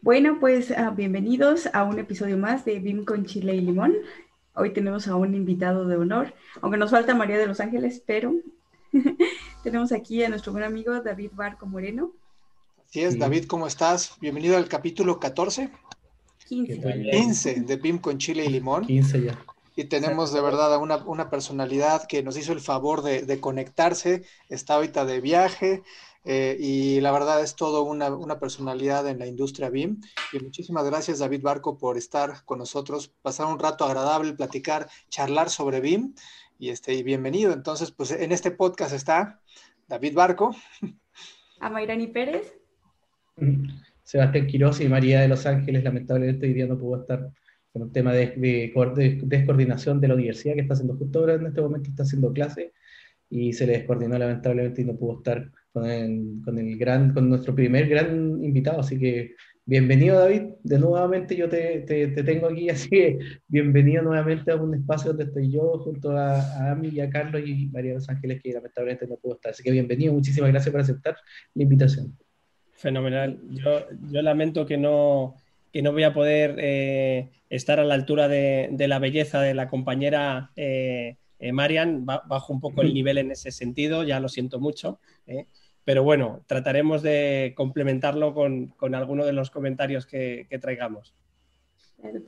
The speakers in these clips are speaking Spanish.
Bueno, pues uh, bienvenidos a un episodio más de BIM con Chile y Limón. Hoy tenemos a un invitado de honor, aunque nos falta María de los Ángeles, pero tenemos aquí a nuestro buen amigo David Barco Moreno. Así es, Sí. David, ¿cómo estás? Bienvenido al capítulo 14, 15. tal? 15 de PIM con chile y limón. 15 ya. Y tenemos de verdad a una, una personalidad que nos hizo el favor de, de conectarse, está ahorita de viaje eh, y la verdad es todo una, una personalidad en la industria BIM. Y muchísimas gracias David Barco por estar con nosotros, pasar un rato agradable, platicar, charlar sobre BIM y, este, y bienvenido. Entonces, pues en este podcast está David Barco. A Mayrani Pérez. Sebastián Quiroz y María de los Ángeles, lamentablemente hoy día no pudo estar con un tema de, de, de descoordinación de la universidad que está haciendo justo ahora en este momento, está haciendo clase y se le descoordinó lamentablemente y no pudo estar con el, con el gran, con nuestro primer gran invitado. Así que bienvenido David, de nuevamente yo te, te, te tengo aquí, así que bienvenido nuevamente a un espacio donde estoy yo junto a, a Ami y a Carlos y María de los Ángeles que lamentablemente no pudo estar. Así que bienvenido, muchísimas gracias por aceptar la invitación. Fenomenal. Yo, yo lamento que no, que no voy a poder eh, estar a la altura de, de la belleza de la compañera eh, eh, Marian. Ba- bajo un poco el nivel en ese sentido, ya lo siento mucho. ¿eh? Pero bueno, trataremos de complementarlo con, con alguno de los comentarios que, que traigamos.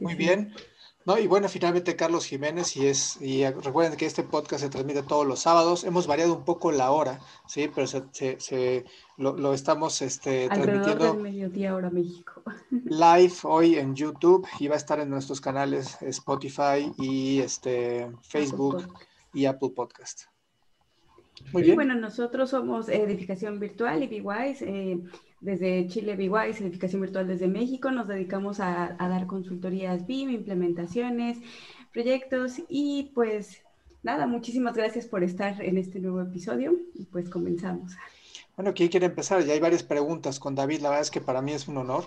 Muy bien. No, y bueno, finalmente Carlos Jiménez, y es, y recuerden que este podcast se transmite todos los sábados. Hemos variado un poco la hora, sí, pero se, se- se- lo, lo estamos este, Alrededor del transmitiendo mediodía hora México. live hoy en YouTube y va a estar en nuestros canales Spotify y este Facebook y Apple Podcast. Muy Y bien. bueno, nosotros somos Edificación Virtual y eh, desde Chile BWise, Edificación Virtual desde México. Nos dedicamos a, a dar consultorías BIM, implementaciones, proyectos y pues nada, muchísimas gracias por estar en este nuevo episodio y pues comenzamos. Bueno, ¿quién quiere empezar? Ya hay varias preguntas con David. La verdad es que para mí es un honor.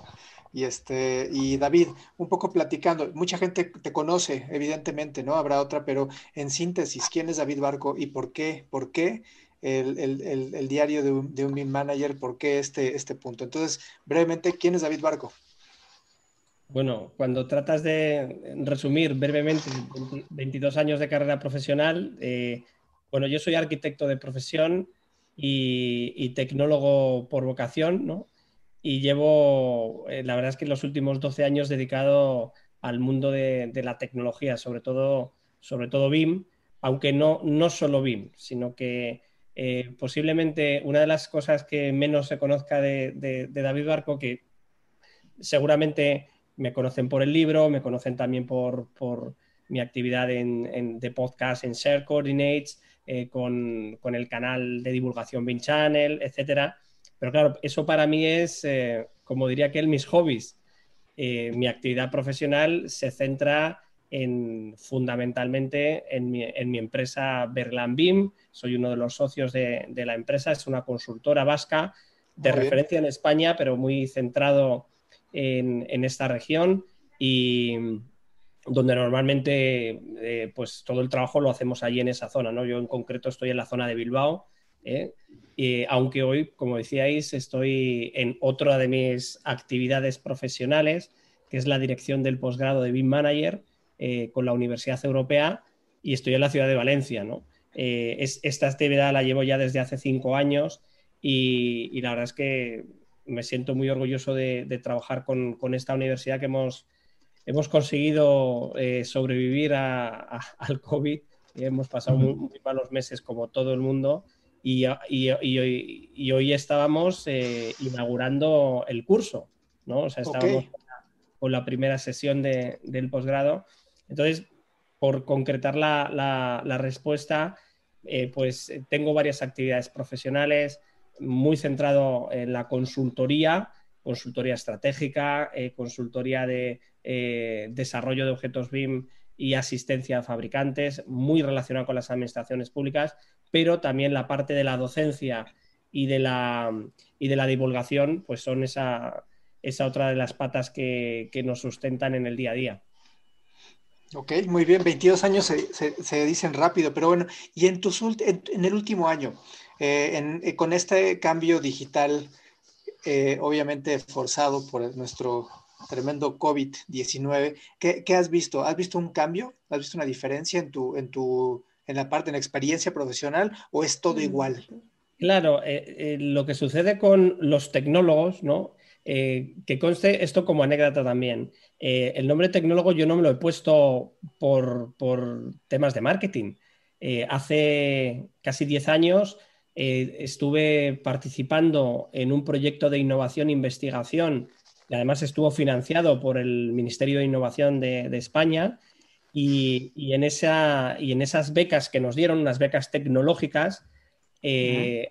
Y este, y David, un poco platicando, mucha gente te conoce, evidentemente, ¿no? Habrá otra, pero en síntesis, ¿quién es David Barco y por qué? ¿Por qué el, el- el- el diario de un, de un BIM manager? ¿Por qué este, este punto? Entonces, brevemente, ¿quién es David Barco? Bueno, cuando tratas de resumir brevemente 20 22 años de carrera profesional, eh, bueno, yo soy arquitecto de profesión y, y tecnólogo por vocación, ¿no? Y llevo, eh, la verdad es que los últimos 12 años dedicado al mundo de, de la tecnología, sobre todo, sobre todo BIM, aunque no, no solo BIM, sino que eh, posiblemente una de las cosas que menos se conozca de, David Barco, que seguramente me conocen por el libro, me conocen también por, mi actividad en, de podcast en Share Coordinates, eh, con, el canal de divulgación BIM Channel, etcétera. Pero claro, eso para mí es, eh, como diría que él, mis hobbies. Eh, mi actividad profesional se centra en, fundamentalmente en mi, en mi empresa Berlan BIM. Soy uno de los socios de, de la empresa. Es una consultora vasca de Muy bien. referencia en España, pero muy centrado en, en esta región y donde normalmente eh, pues todo el trabajo lo hacemos allí en esa zona. ¿no? Yo en concreto estoy en la zona de Bilbao, ¿eh? Y aunque hoy, como decíais, estoy en otra de mis actividades profesionales, que es la dirección del posgrado de BIM Manager eh, con la Universidad Europea y estoy en la ciudad de Valencia. ¿no? Eh, es, esta actividad la llevo ya desde hace cinco años y, y la verdad es que me siento muy orgulloso de, de trabajar con, con, esta universidad que hemos, hemos conseguido eh, sobrevivir a, a, al COVID. Y hemos pasado muy, muy, malos meses como todo el mundo y, y, y, y hoy estábamos eh, inaugurando el curso, ¿no? O sea, estábamos okay. con, la, con, la, primera sesión de, del posgrado. Entonces, por concretar la, respuesta, eh, pues tengo varias actividades profesionales, muy centrado en la consultoría, consultoría estratégica, eh, consultoría de eh, desarrollo de objetos BIM y asistencia a fabricantes, muy relacionado con las administraciones públicas, pero también la parte de la docencia y de la, y de la divulgación, pues son esa, esa otra de las patas que, que, nos sustentan en el día a día. Ok, muy bien, 22 años se, dicen rápido, pero bueno, y en, tus, en, el último año, eh, eh, con este cambio digital, eh, obviamente forzado por nuestro tremendo COVID-19, ¿qué, has visto? ¿Has visto un cambio? ¿Has visto una diferencia en tu, en tu, en la parte, en la experiencia profesional o es todo mm. igual? Claro, lo que sucede con los tecnólogos, ¿no? Que conste esto como anécdota también. Eh, el nombre tecnólogo yo no me lo he puesto por, temas de marketing. Eh, hace casi 10 años eh, estuve participando en un proyecto de innovación e investigación y además estuvo financiado por el Ministerio de Innovación de, España y, en esa, y, en esas becas que nos dieron, unas becas tecnológicas,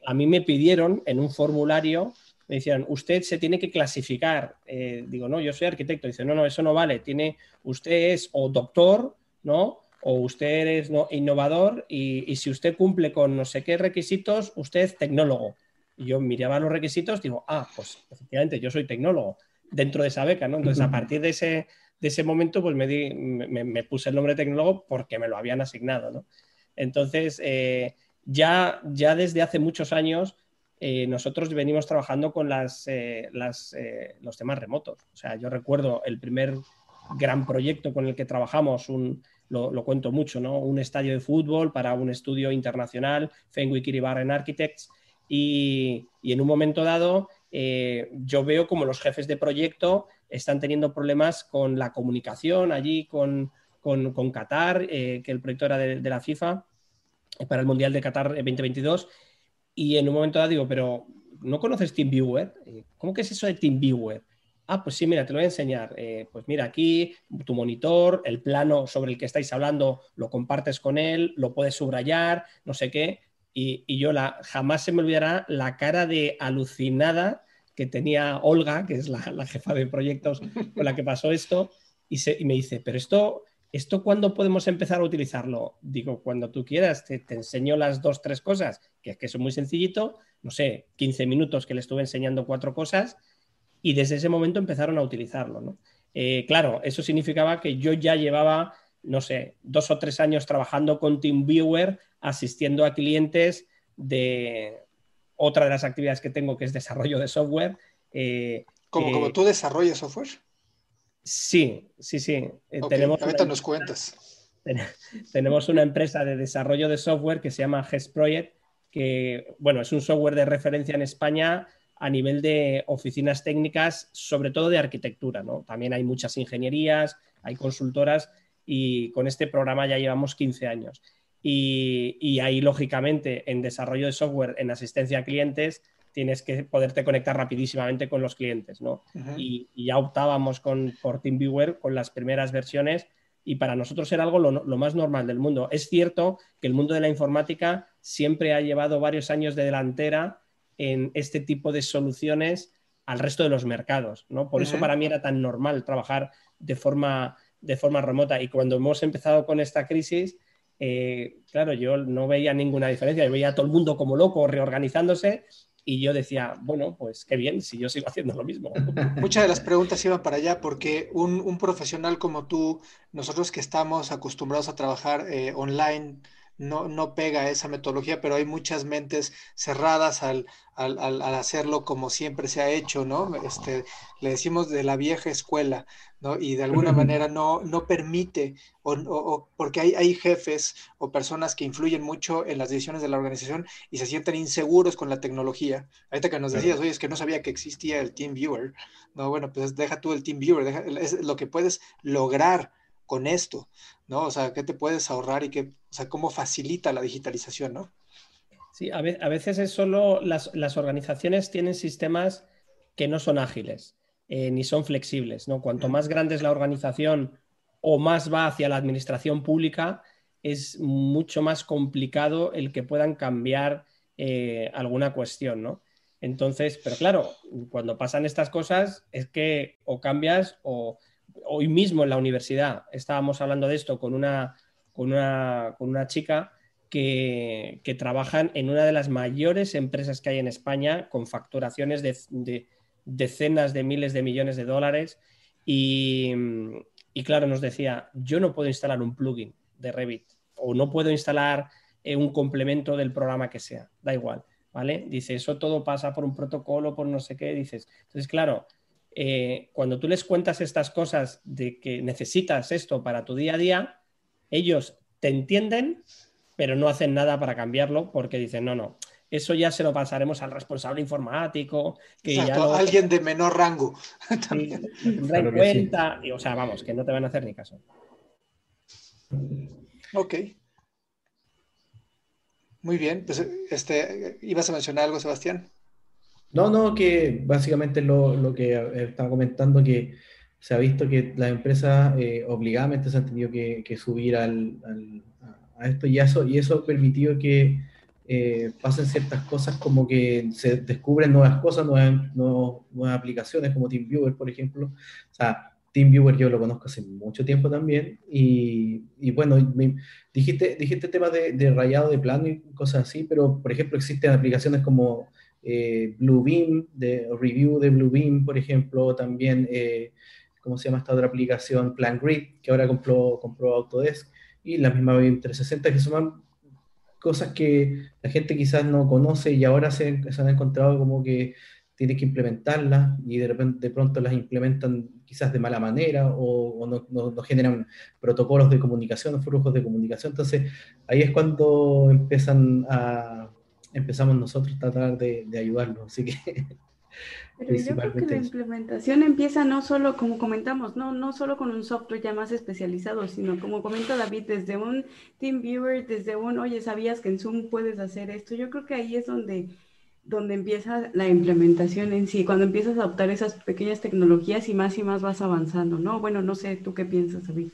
a mí me pidieron en un formulario me decían, usted se tiene que clasificar. Eh, digo, no, yo soy arquitecto. Dice, no, no, eso no vale. Tiene, usted es o doctor, ¿no? O usted es ¿no? innovador y, si usted cumple con no sé qué requisitos, usted es tecnólogo. Y yo miraba los requisitos, digo, ah, pues efectivamente, yo soy tecnólogo dentro de esa beca, ¿no? Entonces, a partir de ese, de ese momento, pues me, di, me, puse el nombre tecnólogo porque me lo habían asignado, ¿no? Entonces, eh, ya, ya desde hace muchos años eh, nosotros venimos trabajando con las, eh, eh, los temas remotos. O sea, yo recuerdo el primer gran proyecto con el que trabajamos, un, lo, cuento mucho, ¿no? Un estadio de fútbol para un estudio internacional, Fenwick Iribarren Architects, y, y, en un momento dado yo veo como los jefes de proyecto están teniendo problemas con la comunicación allí con, con, con Qatar, que el proyecto era de, de la FIFA para el Mundial de Qatar 2022 y en un momento dado digo, pero ¿no conoces TeamViewer? Eh, ¿Cómo que es eso de TeamViewer? Ah, pues sí, mira, te lo voy a enseñar. Eh, pues mira, aquí tu monitor, el plano sobre el que estáis hablando, lo compartes con él, lo puedes subrayar, no sé qué. Y, y yo la, jamás se me olvidará la cara de alucinada que tenía Olga, que es la, la jefa de proyectos con la que pasó esto, y, se, y me dice, pero esto, ¿esto cuándo podemos empezar a utilizarlo? Digo, cuando tú quieras, te, te enseño las dos, tres cosas que es que es muy sencillito, no sé, 15 minutos que le estuve enseñando cuatro cosas y desde ese momento empezaron a utilizarlo. Eh, claro, eso significaba que yo ya llevaba, no sé, dos o tres años trabajando con TeamViewer, asistiendo a clientes de otra de las actividades que tengo, que es desarrollo de software. Eh, ¿Como, tú desarrollas software? Sí, sí, sí. Eh, tenemos ahorita nos cuentas. Tenemos una empresa de desarrollo de software que se llama GES Project, que bueno, es un software de referencia en España a nivel de oficinas técnicas, sobre todo de arquitectura. ¿no? También hay muchas ingenierías, hay consultoras y con este programa ya llevamos 15 años. Y, ahí, lógicamente, en desarrollo de software, en asistencia a clientes, tienes que poderte conectar rapidísimamente con los clientes. ¿no? y, ya optábamos con, por TeamViewer con las primeras versiones y para nosotros era algo lo, más normal del mundo. Es cierto que el mundo de la informática siempre ha llevado varios años de delantera en este tipo de soluciones al resto de los mercados, ¿no? Por eso para mí era tan normal trabajar de forma, de forma remota. Y cuando hemos empezado con esta crisis, eh, claro, yo no veía ninguna diferencia. Yo veía a todo el mundo como loco reorganizándose y yo decía, bueno, pues qué bien, si yo sigo haciendo lo mismo. Muchas de las preguntas iban para allá porque un, profesional como tú, nosotros que estamos acostumbrados a trabajar eh, online, no, no pega esa metodología, pero hay muchas mentes cerradas al, hacerlo como siempre se ha hecho, ¿no? Este, le decimos de la vieja escuela, ¿no? Y de alguna manera no, no permite, o, porque hay, hay, jefes o personas que influyen mucho en las decisiones de la organización y se sienten inseguros con la tecnología. Ahorita que nos decías, oye, es que no sabía que existía el Team Viewer, no, bueno, pues deja tú el Team Viewer, es lo que puedes lograr con esto, ¿no? O sea, ¿qué te puedes ahorrar y qué, o sea, cómo facilita la digitalización, ¿no? Sí, a, veces es solo las, organizaciones tienen sistemas que no son ágiles eh, ni son flexibles, ¿no? Cuanto más grande es la organización o más va hacia la administración pública, es mucho más complicado el que puedan cambiar eh, alguna cuestión, ¿no? Entonces, pero claro, cuando pasan estas cosas es que o cambias o hoy mismo en la universidad estábamos hablando de esto con una, con una, chica que, que trabaja en una de las mayores empresas que hay en España con facturaciones de, decenas de miles de millones de dólares y, Y claro, nos decía, yo no puedo instalar un plugin de Revit o no puedo instalar eh, un complemento del programa que sea, da igual, ¿vale? Dice, eso todo pasa por un protocolo, por no sé qué, dices. Entonces, claro, eh, cuando tú les cuentas estas cosas de que necesitas esto para tu día a día, ellos te entienden, pero no hacen nada para cambiarlo porque dicen, no, no, eso ya se lo pasaremos al responsable informático, que ya alguien de menor rango. en cuenta, o sea, vamos, que no te van a hacer ni caso. Ok. Muy bien, pues este, ¿ibas a mencionar algo, Sebastián? No, no, que básicamente lo, lo que estaba comentando, que se ha visto que las empresas eh, obligadamente se han tenido que, subir al, a esto y eso, y eso ha permitido que eh, pasen ciertas cosas como que se descubren nuevas cosas, nuevas, nuevas, aplicaciones como TeamViewer, por ejemplo. O sea, TeamViewer yo lo conozco hace mucho tiempo también y, y bueno, dijiste, dijiste temas de, de, rayado de plano y cosas así, pero por ejemplo existen aplicaciones como eh, Bluebeam, de review de Bluebeam, por ejemplo, también, eh, ¿cómo se llama esta otra aplicación? PlanGrid, que ahora compró, compró Autodesk, y la misma BIM 360, que son cosas que la gente quizás no conoce y ahora se, han encontrado como que tiene que implementarlas y de, repente, de pronto las implementan quizás de mala manera o, no, no, generan protocolos de comunicación o flujos de comunicación. Entonces ahí es cuando empiezan a, empezamos nosotros a tratar de, de ayudarlos. Así que Pero yo creo que la implementación empieza no solo, como comentamos, no, no solo con un software ya más especializado, sino como comenta David, desde un team viewer, desde un, oye, ¿sabías que en Zoom puedes hacer esto? Yo creo que ahí es donde, donde empieza la implementación en sí, cuando empiezas a adoptar esas pequeñas tecnologías y más y más vas avanzando, ¿no? Bueno, no sé, ¿tú qué piensas, David?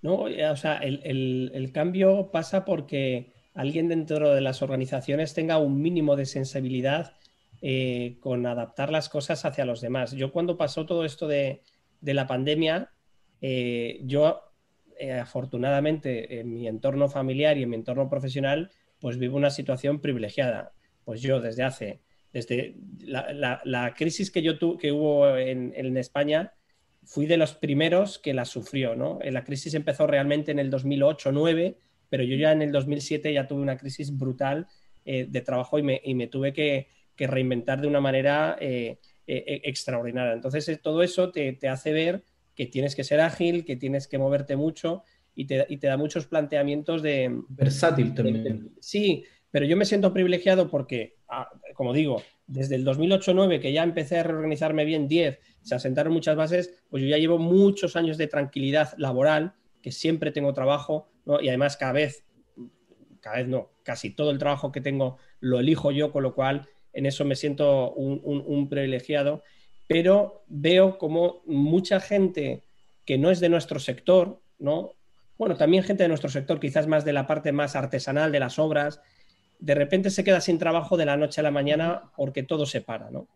No, o sea, el, el, el cambio pasa porque alguien dentro de las organizaciones tenga un mínimo de sensibilidad eh, con adaptar las cosas hacia los demás. Yo cuando pasó todo esto de, la pandemia, eh, yo eh, afortunadamente en mi entorno familiar y en mi entorno profesional, pues vivo una situación privilegiada. Pues yo desde hace, desde la, crisis que yo que hubo en, en, España, fui de los primeros que la sufrió, ¿no? La crisis empezó realmente en el 2008-2009, pero yo ya en el 2007 ya tuve una crisis brutal de trabajo y me, y me tuve que, que reinventar de una manera eh, eh, eh, extraordinaria. Entonces, todo eso te, hace ver que tienes que ser ágil, que tienes que moverte mucho y te, da muchos planteamientos de... Versátil también. sí, pero yo me siento privilegiado porque, ah, como digo, desde el 2008-9, que ya empecé a reorganizarme bien 10, se asentaron muchas bases, pues yo ya llevo muchos años de tranquilidad laboral, que siempre tengo trabajo, y además cada vez, cada vez no, casi todo el trabajo que tengo lo elijo yo, con lo cual en eso me siento un, privilegiado, pero veo como mucha gente que no es de nuestro sector, ¿no? Bueno, también gente de nuestro sector, quizás más de la parte más artesanal de las obras, de repente se queda sin trabajo de la noche a la mañana porque todo se para, ¿no?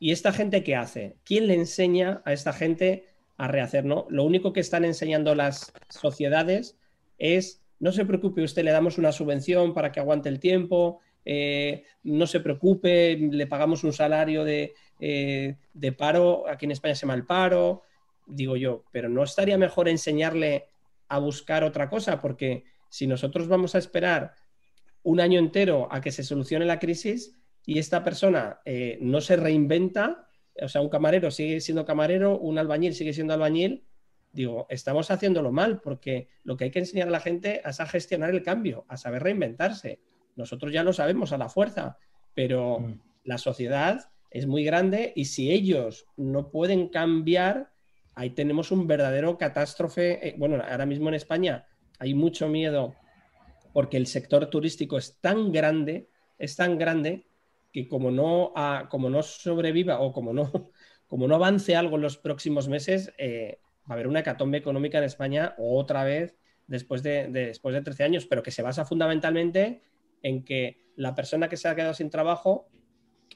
¿Y esta gente qué hace? ¿Quién le enseña a esta gente a rehacer, no? Lo único que están enseñando las sociedades es, no se preocupe, usted le damos una subvención para que aguante el tiempo, eh, no se preocupe, le pagamos un salario de, eh, de, paro, aquí en España se llama el paro, digo yo, pero ¿no estaría mejor enseñarle a buscar otra cosa? Porque si nosotros vamos a esperar un año entero a que se solucione la crisis y esta persona eh, no se reinventa, o sea, un camarero sigue siendo camarero, un albañil sigue siendo albañil, digo, estamos haciéndolo mal, porque lo que hay que enseñar a la gente es a gestionar el cambio, a saber reinventarse. Nosotros ya lo sabemos a la fuerza, pero mm. la sociedad es muy grande y si ellos no pueden cambiar, ahí tenemos un verdadero catástrofe. Eh, bueno, ahora mismo en España hay mucho miedo porque el sector turístico es tan grande, es tan grande que como no, como no sobreviva o como no, como no avance algo en los próximos meses, eh, va a haber una hecatombe económica en España otra vez después de, después de 13 años, pero que se basa fundamentalmente en que la persona que se ha quedado sin trabajo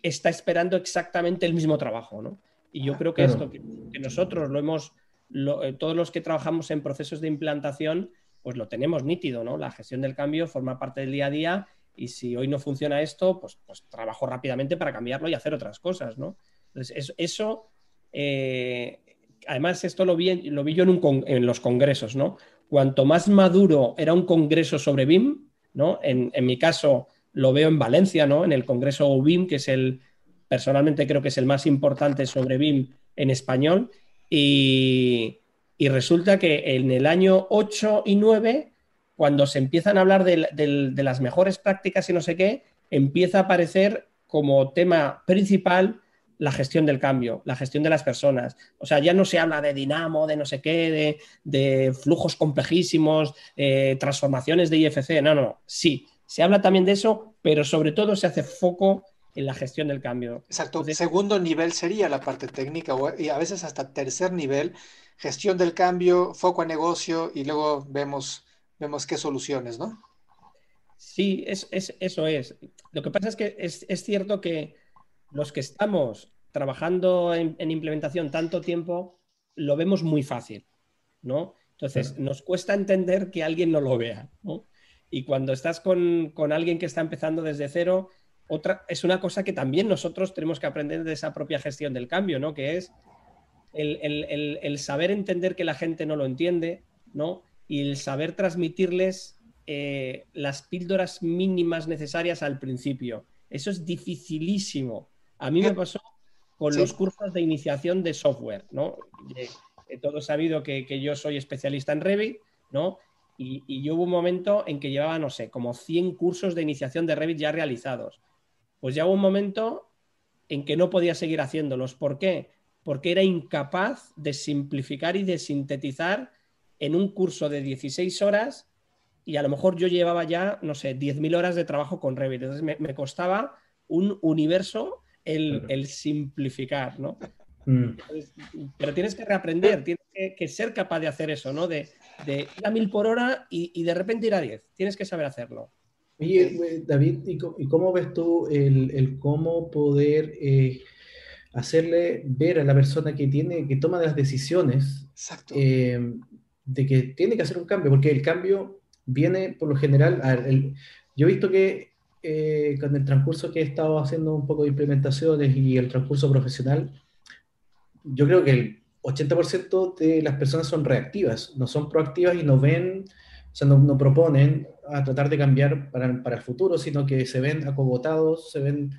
está esperando exactamente el mismo trabajo, ¿no? Y yo creo que esto que, nosotros lo hemos, eh, todos los que trabajamos en procesos de implantación, pues lo tenemos nítido, ¿no? La gestión del cambio forma parte del día a día y si hoy no funciona esto, pues, pues trabajo rápidamente para cambiarlo y hacer otras cosas, ¿no? Entonces, eso, eh, además esto lo vi, lo vi yo en, los congresos, ¿no? Cuanto más maduro era un congreso sobre BIM, ¿no? En, mi caso lo veo en Valencia, ¿no? En el congreso BIM, que es el, personalmente creo que es el más importante sobre BIM en español, y, resulta que en el año 8 y 9, cuando se empiezan a hablar de, de las mejores prácticas y no sé qué, empieza a aparecer como tema principal la gestión del cambio, la gestión de las personas. O sea, ya no se habla de dinamo, de no sé qué, de, flujos complejísimos, eh, transformaciones de IFC. No, no, sí, se habla también de eso, pero sobre todo se hace foco en la gestión del cambio. Exacto. Segundo nivel sería la parte técnica y a veces hasta tercer nivel, gestión del cambio, foco a negocio y luego vemos, vemos qué soluciones, ¿no? Sí, es, eso es. Lo que pasa es que es, es cierto que los que estamos trabajando en, implementación tanto tiempo, lo vemos muy fácil, ¿no? Entonces, nos cuesta entender que alguien no lo vea, ¿no? Y cuando estás con, alguien que está empezando desde cero, otra, es una cosa que también nosotros tenemos que aprender de esa propia gestión del cambio, ¿no? Que es el, saber entender que la gente no lo entiende, ¿no? Y el saber transmitirles eh, las píldoras mínimas necesarias al principio. Eso es dificilísimo. A mí me pasó con los cursos de iniciación de software, ¿no? todo sabido que, yo soy especialista en Revit, ¿no? Y, yo hubo un momento en que llevaba, no sé, como 100 cursos de iniciación de Revit ya realizados. Pues ya hubo un momento en que no podía seguir haciéndolos. ¿Por qué? Porque era incapaz de simplificar y de sintetizar en un curso de 16 horas y a lo mejor yo llevaba ya, no sé, 10.000 horas de trabajo con Revit. Entonces me costaba un universo el, simplificar, ¿no? Mm. pero tienes que reaprender, tienes que, ser capaz de hacer eso, ¿no? De, ir a mil por hora y, de repente ir a diez. Tienes que saber hacerlo. Oye, David, ¿y cómo ves tú el, cómo poder eh, hacerle ver a la persona que tiene, que toma las decisiones eh, de que tiene que hacer un cambio? Porque el cambio viene por lo general, yo he visto que eh, con el transcurso que he estado haciendo un poco de implementaciones y el transcurso profesional, yo creo que el 80% de las personas son reactivas, no son proactivas y no ven, o sea, no, proponen a tratar de cambiar para, para, el futuro, sino que se ven acogotados, se ven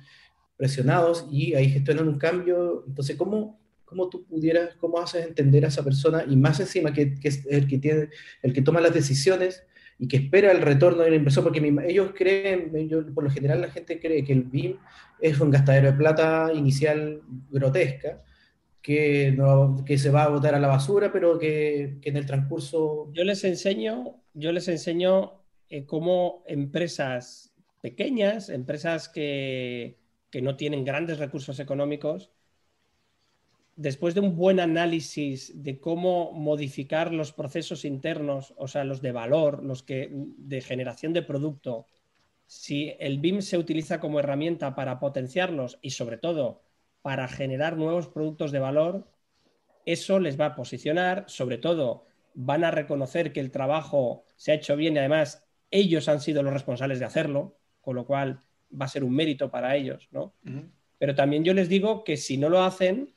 presionados y ahí gestionan un cambio. Entonces, ¿cómo, cómo tú pudieras, cómo haces entender a esa persona y más encima que, que es el que, tiene, el que toma las decisiones? Y que espera el retorno del inversor, porque ellos creen, por lo general la gente cree que el BIM es un gastadero de plata inicial grotesca, que, no, que se va a botar a la basura, pero que, que en el transcurso... Yo les enseño, yo les enseño eh, cómo empresas pequeñas, empresas que, que no tienen grandes recursos económicos, después de un buen análisis de cómo modificar los procesos internos, o sea, los de valor, los que de generación de producto, si el BIM se utiliza como herramienta para potenciarlos y sobre todo para generar nuevos productos de valor, eso les va a posicionar, sobre todo van a reconocer que el trabajo se ha hecho bien y además ellos han sido los responsables de hacerlo, con lo cual va a ser un mérito para ellos, ¿no? Pero también yo les digo que si no lo hacen,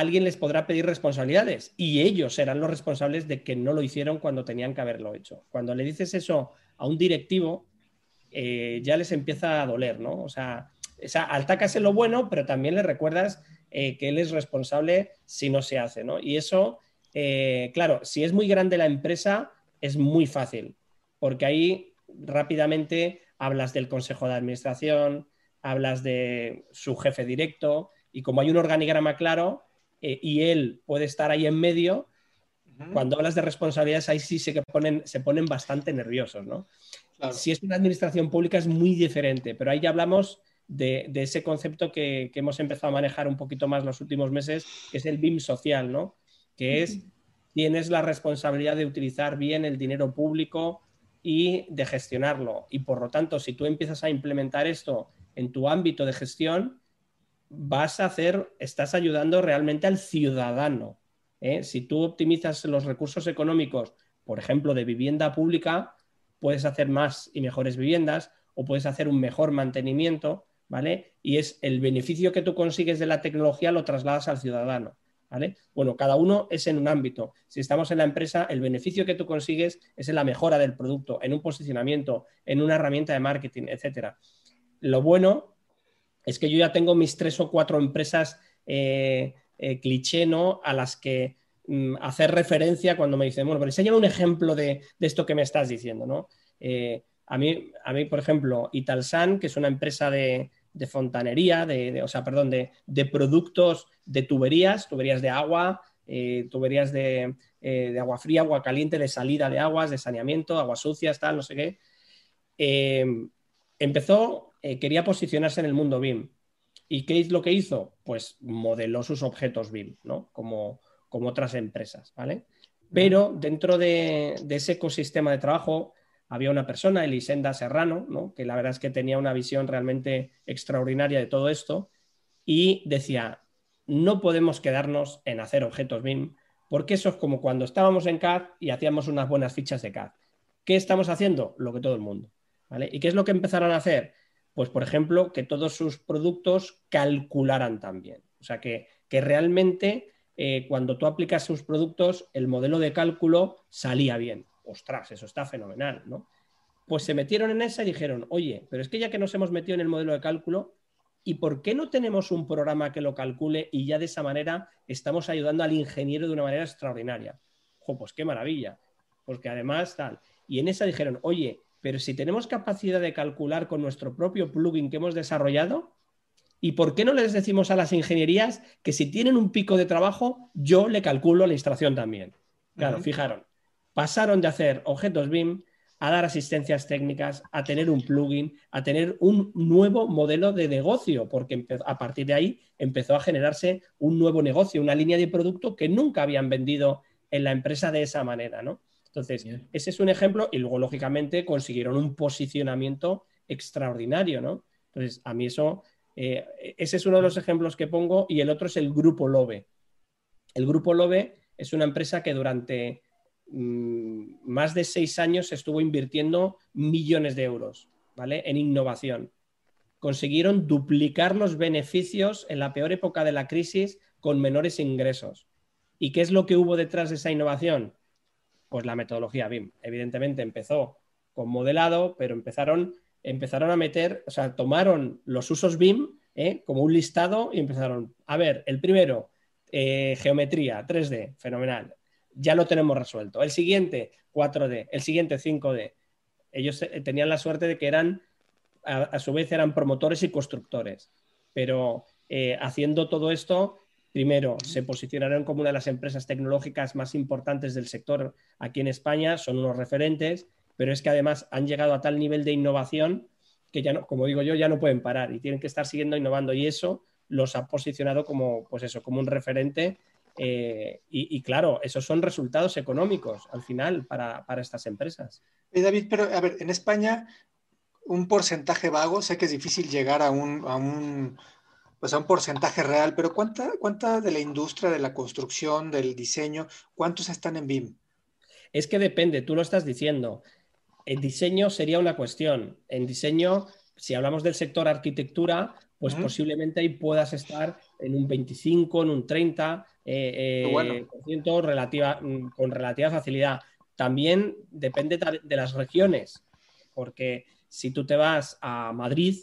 alguien les podrá pedir responsabilidades y ellos serán los responsables de que no lo hicieron cuando tenían que haberlo hecho. Cuando le dices eso a un directivo, eh, ya les empieza a doler, ¿no? O sea, esa, en lo bueno, pero también le recuerdas eh, que él es responsable si no se hace, ¿no? Y eso, eh, claro, si es muy grande la empresa, es muy fácil, porque ahí rápidamente hablas del consejo de administración, hablas de su jefe directo, y como hay un organigrama claro, eh, y él puede estar ahí en medio, cuando hablas de responsabilidades, ahí sí se, ponen, se ponen bastante nerviosos, ¿no? Si es una administración pública es muy diferente, pero ahí ya hablamos de, ese concepto que, hemos empezado a manejar un poquito más los últimos meses, que es el BIM social, ¿no? Que es, tienes la responsabilidad de utilizar bien el dinero público y de gestionarlo. Y por lo tanto, si tú empiezas a implementar esto en tu ámbito de gestión, vas a hacer, estás ayudando realmente al ciudadano. ¿eh? Si tú optimizas los recursos económicos, por ejemplo, de vivienda pública, puedes hacer más y mejores viviendas o puedes hacer un mejor mantenimiento, ¿vale? Y es el beneficio que tú consigues de la tecnología lo trasladas al ciudadano, ¿Vale? Bueno, cada uno es en un ámbito. Si estamos en la empresa, el beneficio que tú consigues es en la mejora del producto, en un posicionamiento, en una herramienta de marketing, etc. Lo bueno es que yo ya tengo mis tres o cuatro empresas eh, eh, cliché, ¿no? A las que mm, hacer referencia cuando me dicen, bueno, pero enséñame un ejemplo de, esto que me estás diciendo, ¿no? Eh, a, mí, a mí, por ejemplo, Italsan, que es una empresa de, de fontanería, de, o sea, perdón, de, productos de tuberías, tuberías de agua, tuberías de, agua fría, agua caliente, de salida de aguas, de saneamiento, aguas sucias, tal, no sé qué. Eh, quería posicionarse en el mundo BIM. ¿Y qué es lo que hizo? Pues modeló sus objetos BIM, ¿no? Como, como otras empresas, ¿vale? Pero dentro de, de ese ecosistema de trabajo había una persona, Elisenda Serrano, que la verdad es que tenía una visión realmente extraordinaria de todo esto y decía, no podemos quedarnos en hacer objetos BIM, porque eso es como cuando estábamos en CAD y hacíamos unas buenas fichas de CAD. ¿Qué estamos haciendo? Lo que todo el mundo. ¿vale? ¿Y qué es lo que empezaron a hacer? Pues, por ejemplo, que todos sus productos calcularan también. O sea, que, que realmente eh, cuando tú aplicas sus productos, el modelo de cálculo salía bien ostras, eso está fenomenal, ¿no? Pues se metieron en esa y dijeron, oye, pero es que ya que nos hemos metido en el modelo de cálculo, ¿y por qué no tenemos un programa que lo calcule y ya de esa manera estamos ayudando al ingeniero de una manera extraordinaria? Ojo, pues qué maravilla. Porque además tal. Y en esa dijeron, oye, pero si tenemos capacidad de calcular con nuestro propio plugin que hemos desarrollado, ¿y por qué no les decimos a las ingenierías que si tienen un pico de trabajo, yo le calculo la instalación también? Claro, fijaron, pasaron de hacer objetos BIM a dar asistencias técnicas, a tener un plugin, a tener un nuevo modelo de negocio, porque a partir de ahí empezó a generarse un nuevo negocio, una línea de producto que nunca habían vendido en la empresa de esa manera, ¿no? Entonces, ese es un ejemplo y luego, lógicamente, consiguieron un posicionamiento extraordinario, ¿no? Entonces, a mí eso, eh, ese es uno de los ejemplos que pongo y el otro es el Grupo Lobe. El Grupo Lobe es una empresa que durante Mm, más de seis años estuvo invirtiendo millones de euros ¿vale? en innovación. Consiguieron duplicar los beneficios en la peor época de la crisis con menores ingresos. ¿Y qué es lo que hubo detrás de esa innovación? Pues la metodología BIM. Evidentemente empezó con modelado, pero empezaron, empezaron a meter, o sea, tomaron los usos BIM ¿eh? como un listado y empezaron, a ver, el primero, eh, geometría, 3D, fenomenal ya lo tenemos resuelto. El siguiente, 4D, el siguiente, 5D. Ellos eh, tenían la suerte de que eran, a, su vez, eran promotores y constructores. Pero haciendo todo esto, primero, se posicionaron como una de las empresas tecnológicas más importantes del sector aquí en España, son unos referentes, pero es que además han llegado a tal nivel de innovación que ya no, como digo yo, ya no pueden parar y tienen que estar siguiendo innovando y eso los ha posicionado como, pues eso, como un referente eh, y, claro, esos son resultados económicos al final para, estas empresas. David, pero a ver, en España, un porcentaje vago, sé que es difícil llegar a un, a un, pues a un porcentaje real, pero ¿cuánta, ¿cuánta de la industria de la construcción, del diseño, cuántos están en BIM? Es que depende, tú lo estás diciendo. El diseño sería una cuestión. En diseño, si hablamos del sector arquitectura, pues posiblemente ahí puedas estar en un 25, en un 30, eh, eh, relativa, mm, con relativa facilidad. También depende de las regiones, porque si tú te vas a Madrid,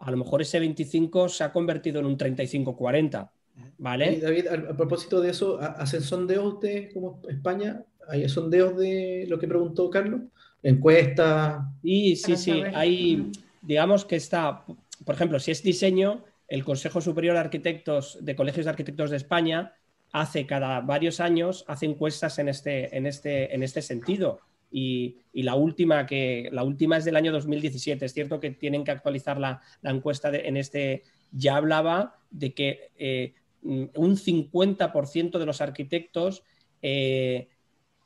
a lo mejor ese 25 se ha convertido en un 35-40. ¿Vale? David, a, propósito de eso, ¿hacen sondeos ustedes como España? ¿Hay sondeos de lo que preguntó Carlos? ¿Encuestas? Sí, sí, sí. Hay, digamos que está, por ejemplo, si es diseño, el Consejo Superior de Arquitectos de Colegios de Arquitectos de España hace cada varios años, hace encuestas en este, en este, en este sentido. Y, la, última que, la última es del año 2017. Es cierto que tienen que actualizar la, encuesta en este. Ya hablaba de que eh, un 50% de los arquitectos eh,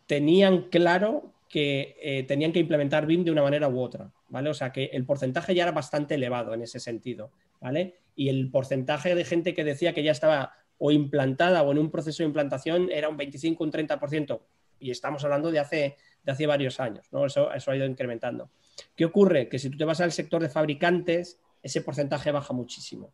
tenían claro que eh, tenían que implementar BIM de una manera u otra. ¿vale? O sea que el porcentaje ya era bastante elevado en ese sentido. ¿vale? Y el porcentaje de gente que decía que ya estaba o implantada o en un proceso de implantación era un 25, un 30%. Y estamos hablando de hace, de hace varios años, ¿no? Eso, eso ha ido incrementando. ¿Qué ocurre? Que si tú te vas al sector de fabricantes, ese porcentaje baja muchísimo.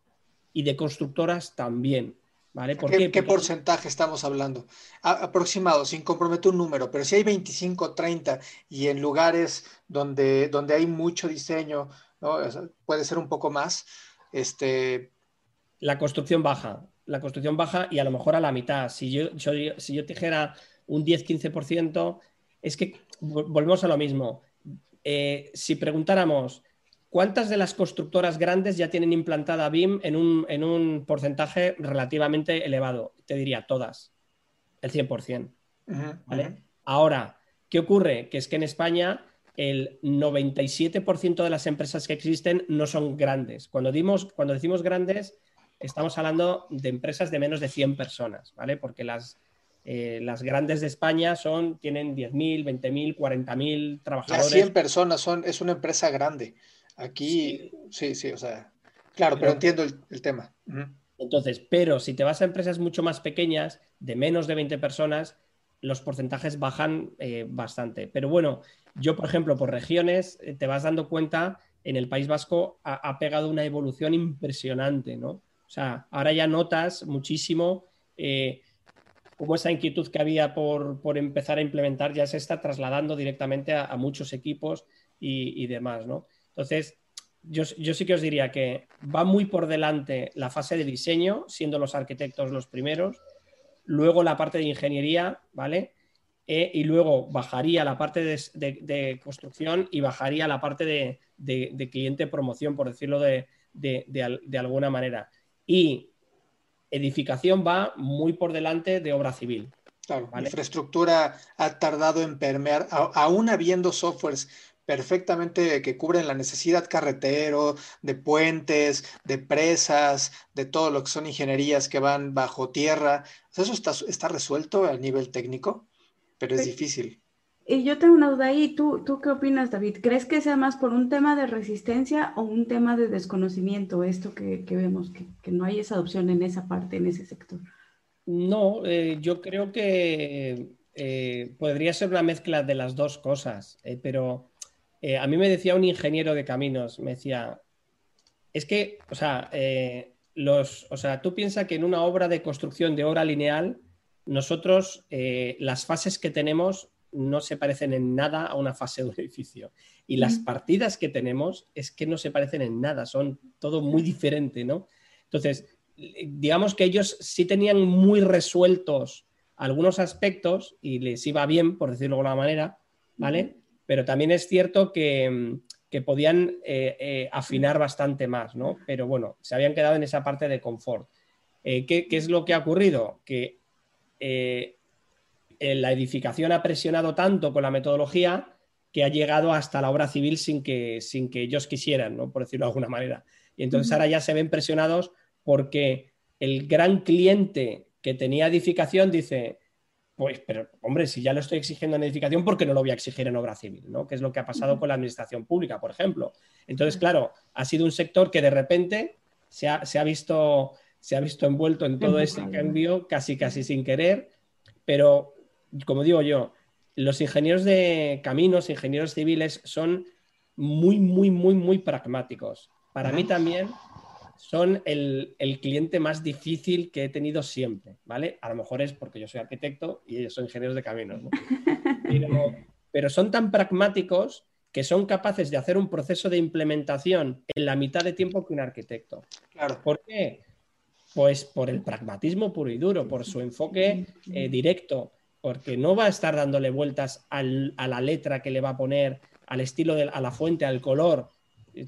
Y de constructoras también. ¿Vale? qué, porcentaje estamos hablando? aproximado, sin comprometer un número, pero si hay 25, 30 y en lugares donde, donde hay mucho diseño, puede ser un poco más. Este... La construcción baja, la construcción baja y a lo mejor a la mitad. Si yo, si yo te dijera un 10-15%, es que volvemos a lo mismo. Eh, si preguntáramos ¿Cuántas de las constructoras grandes ya tienen implantada BIM en un, porcentaje relativamente elevado? Te diría todas, el 100%. Ahora, ¿qué ocurre? Que es que en España el 97% de las empresas que existen no son grandes. Cuando, cuando decimos grandes, estamos hablando de empresas de menos de 100 personas, ¿vale? Porque las, eh, las grandes de España son, tienen 10.000, 20.000, 40.000 trabajadores. Las 100 personas son, es una empresa grande. Aquí, sí, sí, o sea, claro, pero, entiendo el, tema. Entonces, pero si te vas a empresas mucho más pequeñas, de menos de 20 personas, los porcentajes bajan eh, bastante. Pero bueno, yo, por ejemplo, por regiones, eh, te vas dando cuenta, en el País Vasco ha, pegado una evolución impresionante, ¿no? O sea, ahora ya notas muchísimo eh, cómo esa inquietud que había por, empezar a implementar ya se está trasladando directamente a, muchos equipos y, demás, ¿no? Entonces, yo, sí que os diría que va muy por delante la fase de diseño, siendo los arquitectos los primeros, luego la parte de ingeniería, ¿vale? E, y luego bajaría la parte de, construcción y bajaría la parte de, cliente promoción, por decirlo de, alguna manera. Y edificación va muy por delante de obra civil. Claro, la infraestructura ha tardado en permear, aún habiendo softwares perfectamente que cubren la necesidad carretero, de puentes, de presas, de todo lo que son ingenierías que van bajo tierra. Eso está, está resuelto a nivel técnico, pero es difícil. Y yo tengo una duda ahí. ¿Tú, ¿Tú qué opinas, David? ¿Crees que sea más por un tema de resistencia o un tema de desconocimiento esto que, vemos, que, no hay esa adopción en esa parte, en ese sector? No, eh, yo creo que eh, podría ser una mezcla de las dos cosas, eh, pero a mí me decía un ingeniero de caminos, me decía, es que, o sea, los, o sea, tú piensas que en una obra de construcción de obra lineal, nosotros las fases que tenemos no se parecen en nada a una fase de un edificio. Y las partidas que tenemos es que no se parecen en nada, son todo muy diferente, ¿no? Entonces, digamos que ellos sí tenían muy resueltos algunos aspectos y les iba bien, por decirlo de alguna manera, ¿vale? pero también es cierto que, mm, podían eh, eh, afinar bastante más, ¿no? Pero bueno, se habían quedado en esa parte de confort. Eh, ¿qué, es lo que ha ocurrido? Que la edificación ha presionado tanto con la metodología que ha llegado hasta la obra civil sin que, sin que ellos quisieran, ¿no? por decirlo de alguna manera. Y entonces ahora ya se ven presionados porque el gran cliente que tenía edificación dice, pues, pero hombre, si ya lo estoy exigiendo en edificación, ¿por qué no lo voy a exigir en obra civil? ¿no? Que es lo que ha pasado con la administración pública, por ejemplo. Entonces, claro, ha sido un sector que de repente se ha, visto, se ha visto envuelto en todo ese cambio casi casi sin querer, pero como digo yo, los ingenieros de caminos, ingenieros civiles, son muy, muy, muy, muy pragmáticos. Para mí también son el, cliente más difícil que he tenido siempre, ¿vale? A lo mejor es porque yo soy arquitecto y ellos son ingenieros de caminos, ¿no? Pero, son tan pragmáticos que son capaces de hacer un proceso de implementación en la mitad de tiempo que un arquitecto. Claro. ¿Por qué? Pues por el pragmatismo puro y duro, por su enfoque eh, directo, porque no va a estar dándole vueltas a la letra que le va a poner, al estilo, de, a la fuente, al color,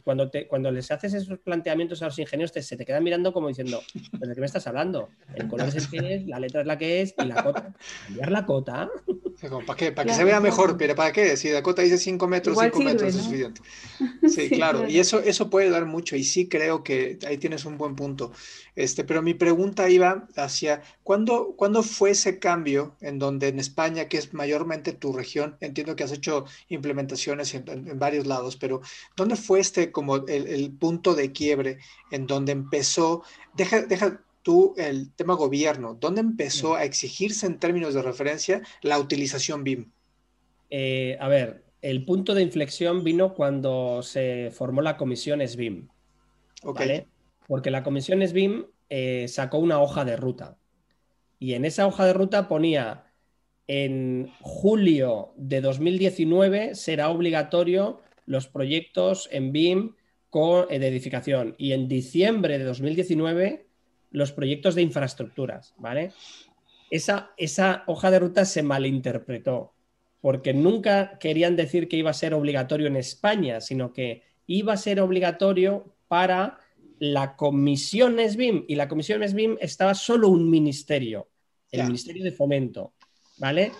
cuando, te, cuando les haces esos planteamientos a los ingenieros, se te quedan mirando como diciendo, ¿de qué me estás hablando? El color es el que es, la letra es la que es, y la cota, cambiar la cota. ¿Para qué? Para que se vea mejor, pero ¿para qué? Si la cota dice 5 metros, 5 metros es suficiente. Sí, claro, y eso, eso puede dar mucho, y sí creo que ahí tienes un buen punto. Este, pero mi pregunta iba hacia, ¿cuándo, ¿cuándo fue ese cambio en donde en España, que es mayormente tu región, entiendo que has hecho implementaciones en, en varios lados, pero ¿dónde fue este como el, punto de quiebre en donde empezó, deja, deja tú el tema gobierno, ¿dónde empezó a exigirse en términos de referencia la utilización BIM? Eh, a ver, el punto de inflexión vino cuando se formó la comisión SBIM. ¿vale? Porque la comisión SBIM eh, sacó una hoja de ruta. Y en esa hoja de ruta ponía en julio de 2019 será obligatorio los proyectos en BIM con, eh, de edificación y en diciembre de 2019 los proyectos de infraestructuras, ¿vale? Esa, esa hoja de ruta se malinterpretó porque nunca querían decir que iba a ser obligatorio en España, sino que iba a ser obligatorio para la comisión SBIM y la comisión SBIM estaba solo un ministerio, el Ministerio de Fomento. ¿vale?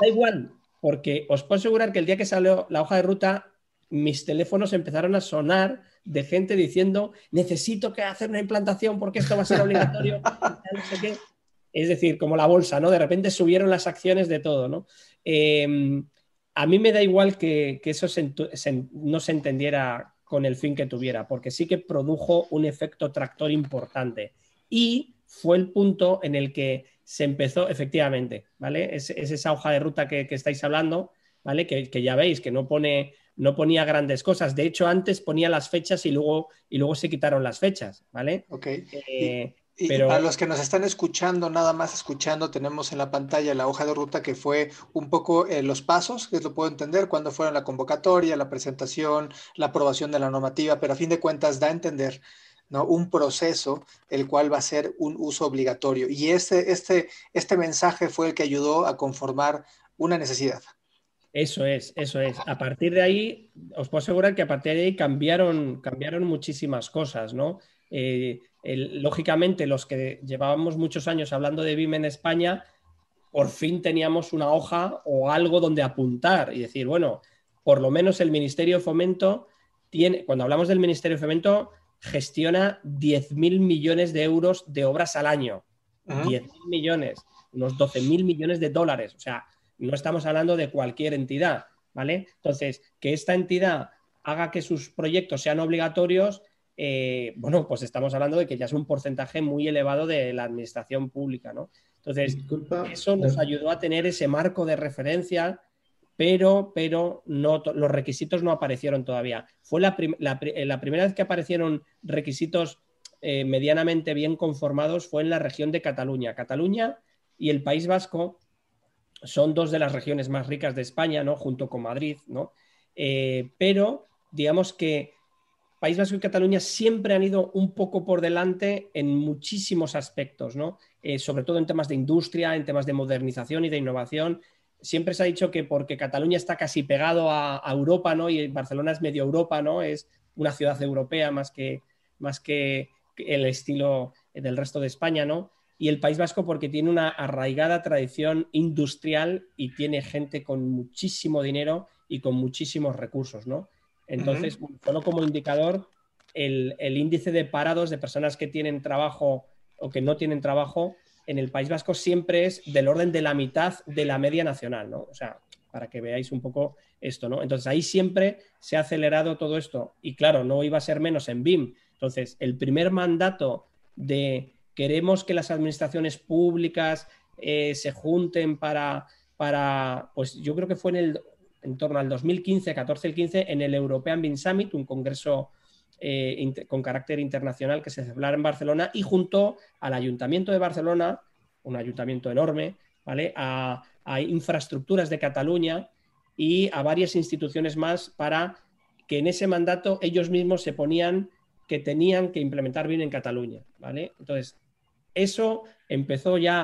Da igual, porque os puedo asegurar que el día que salió la hoja de ruta, mis teléfonos empezaron a sonar de gente diciendo, necesito que hacer una implantación porque esto va a ser obligatorio. Es decir, como la bolsa, ¿no? De repente subieron las acciones de todo, ¿no? Em, a mí me da igual que, eso no se entendiera con el fin que tuviera, porque sí que produjo un efecto tractor importante. Y fue el punto en el que se empezó, efectivamente, ¿vale? Es, esa hoja de ruta que, estáis hablando, ¿vale? Que, ya veis que no, pone, no ponía grandes cosas. De hecho, antes ponía las fechas y luego, y luego se quitaron las fechas, ¿vale? Ok. Eh, y, pero... para los que nos están escuchando, nada más escuchando, tenemos en la pantalla la hoja de ruta que fue un poco eh, los pasos, que lo puedo entender, cuando fueron la convocatoria, la presentación, la aprobación de la normativa, pero a fin de cuentas da a entender ¿no? un proceso el cual va a ser un uso obligatorio. Y este, este, este mensaje fue el que ayudó a conformar una necesidad. Eso es, eso es. A partir de ahí, os puedo asegurar que a partir de ahí cambiaron, cambiaron muchísimas cosas, ¿no? Eh, lógicamente, los que llevábamos muchos años hablando de BIM en España, por fin teníamos una hoja o algo donde apuntar y decir, bueno, por lo menos el Ministerio de Fomento tiene, cuando hablamos del Ministerio de Fomento, gestiona 10.000 millones de euros de obras al año. 10.000 millones, unos 12.000 millones de dólares. O sea, no estamos hablando de cualquier entidad, ¿vale? Entonces, que esta entidad haga que sus proyectos sean obligatorios, eh, bueno, pues estamos hablando de que ya es un porcentaje muy elevado de la administración pública, ¿no? Entonces, eso nos ayudó a tener ese marco de referencia pero, pero no, los requisitos no aparecieron todavía. Fue la, la, primera vez que aparecieron requisitos eh, medianamente bien conformados fue en la región de Cataluña. Cataluña y el País Vasco son dos de las regiones más ricas de España, ¿no? Junto con Madrid, ¿no? Eh, pero digamos que País Vasco y Cataluña siempre han ido un poco por delante en muchísimos aspectos, ¿no? Eh, sobre todo en temas de industria, en temas de modernización y de innovación, siempre se ha dicho que porque Cataluña está casi pegado a, Europa, ¿no? Y Barcelona es medio Europa, ¿no? Es una ciudad europea más que, más que el estilo del resto de España, ¿no? Y el País Vasco porque tiene una arraigada tradición industrial y tiene gente con muchísimo dinero y con muchísimos recursos, ¿no? Entonces, solo como indicador, el, el índice de parados de personas que tienen trabajo o que no tienen trabajo en el País Vasco siempre es del orden de la mitad de la media nacional, ¿no? O sea, para que veáis un poco esto, ¿no? Entonces ahí siempre se ha acelerado todo esto y claro, no iba a ser menos en BIM. Entonces, el primer mandato de queremos que las administraciones públicas eh, se junten para, para, pues yo creo que fue en, el, en torno al 2015, 14 el 15, en el European BIM Summit, un congreso eh, con carácter internacional que se celebra en Barcelona y junto al Ayuntamiento de Barcelona, un ayuntamiento enorme, ¿vale? A, infraestructuras de Cataluña y a varias instituciones más para que en ese mandato ellos mismos se ponían que tenían que implementar bien en Cataluña, ¿vale? Entonces, eso empezó ya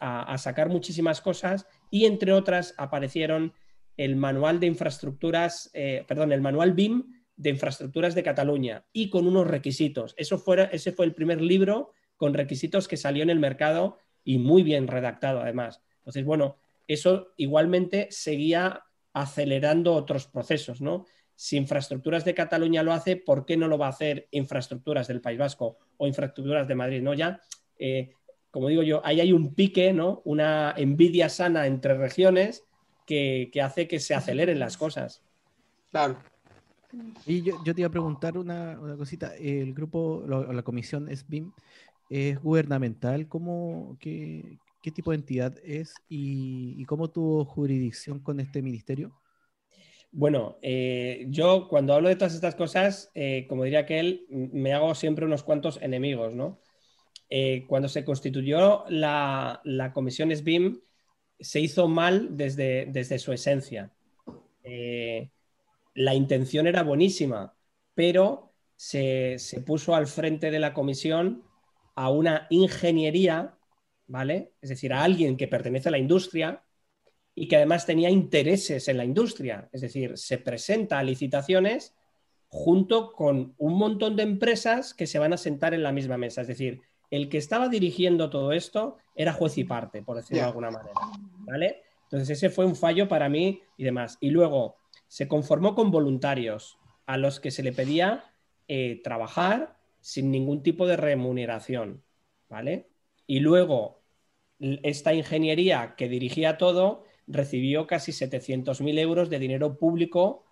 a, sacar muchísimas cosas y entre otras aparecieron el manual de infraestructuras, eh, perdón, el manual BIM de infraestructuras de Cataluña y con unos requisitos. Eso fuera, ese fue el primer libro con requisitos que salió en el mercado y muy bien redactado además. Entonces, bueno, eso igualmente seguía acelerando otros procesos, ¿no? Si infraestructuras de Cataluña lo hace, ¿por qué no lo va a hacer infraestructuras del País Vasco o infraestructuras de Madrid? ¿no? Ya, eh, como digo yo, ahí hay un pique, ¿no? Una envidia sana entre regiones que, que hace que se aceleren las cosas. Claro. Y yo, te iba a preguntar una, cosita. El grupo, la comisión SBIM, ¿es gubernamental? ¿Cómo, qué, tipo de entidad es y, cómo tuvo jurisdicción con este ministerio? Bueno, eh, yo cuando hablo de todas estas cosas, eh, como diría aquel, me hago siempre unos cuantos enemigos, ¿no? eh, cuando se constituyó la, comisión SBIM, se hizo mal desde, desde su esencia. La intención era buenísima, pero se, puso al frente de la comisión a una ingeniería, ¿vale? Es decir, a alguien que pertenece a la industria y que además tenía intereses en la industria. Es decir, se presenta a licitaciones junto con un montón de empresas que se van a sentar en la misma mesa. Es decir, el que estaba dirigiendo todo esto era juez y parte, por decirlo de alguna manera. ¿Vale? Entonces ese fue un fallo para mí y demás. Y luego se conformó con voluntarios a los que se le pedía eh, trabajar sin ningún tipo de remuneración. ¿Vale? Y luego esta ingeniería que dirigía todo recibió casi 700.000 euros de dinero público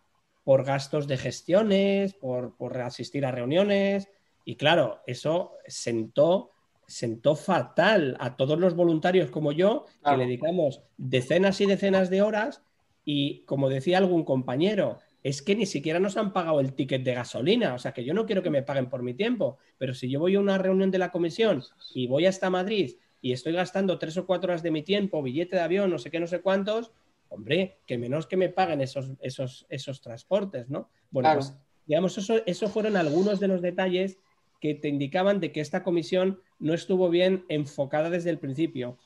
por gastos de gestiones, por, por asistir a reuniones, y claro, eso sentó, sentó fatal a todos los voluntarios como yo, que le dedicamos decenas y decenas de horas. Y como decía algún compañero, es que ni siquiera nos han pagado el ticket de gasolina, o sea que yo no quiero que me paguen por mi tiempo, pero si yo voy a una reunión de la comisión y voy hasta Madrid y estoy gastando tres o cuatro horas de mi tiempo, billete de avión, no sé qué, no sé cuántos, hombre, que menos que me paguen esos, esos, esos transportes, ¿no? Bueno, pues digamos, eso, eso fueron algunos de los detalles que te indicaban de que esta comisión no estuvo bien enfocada desde el principio.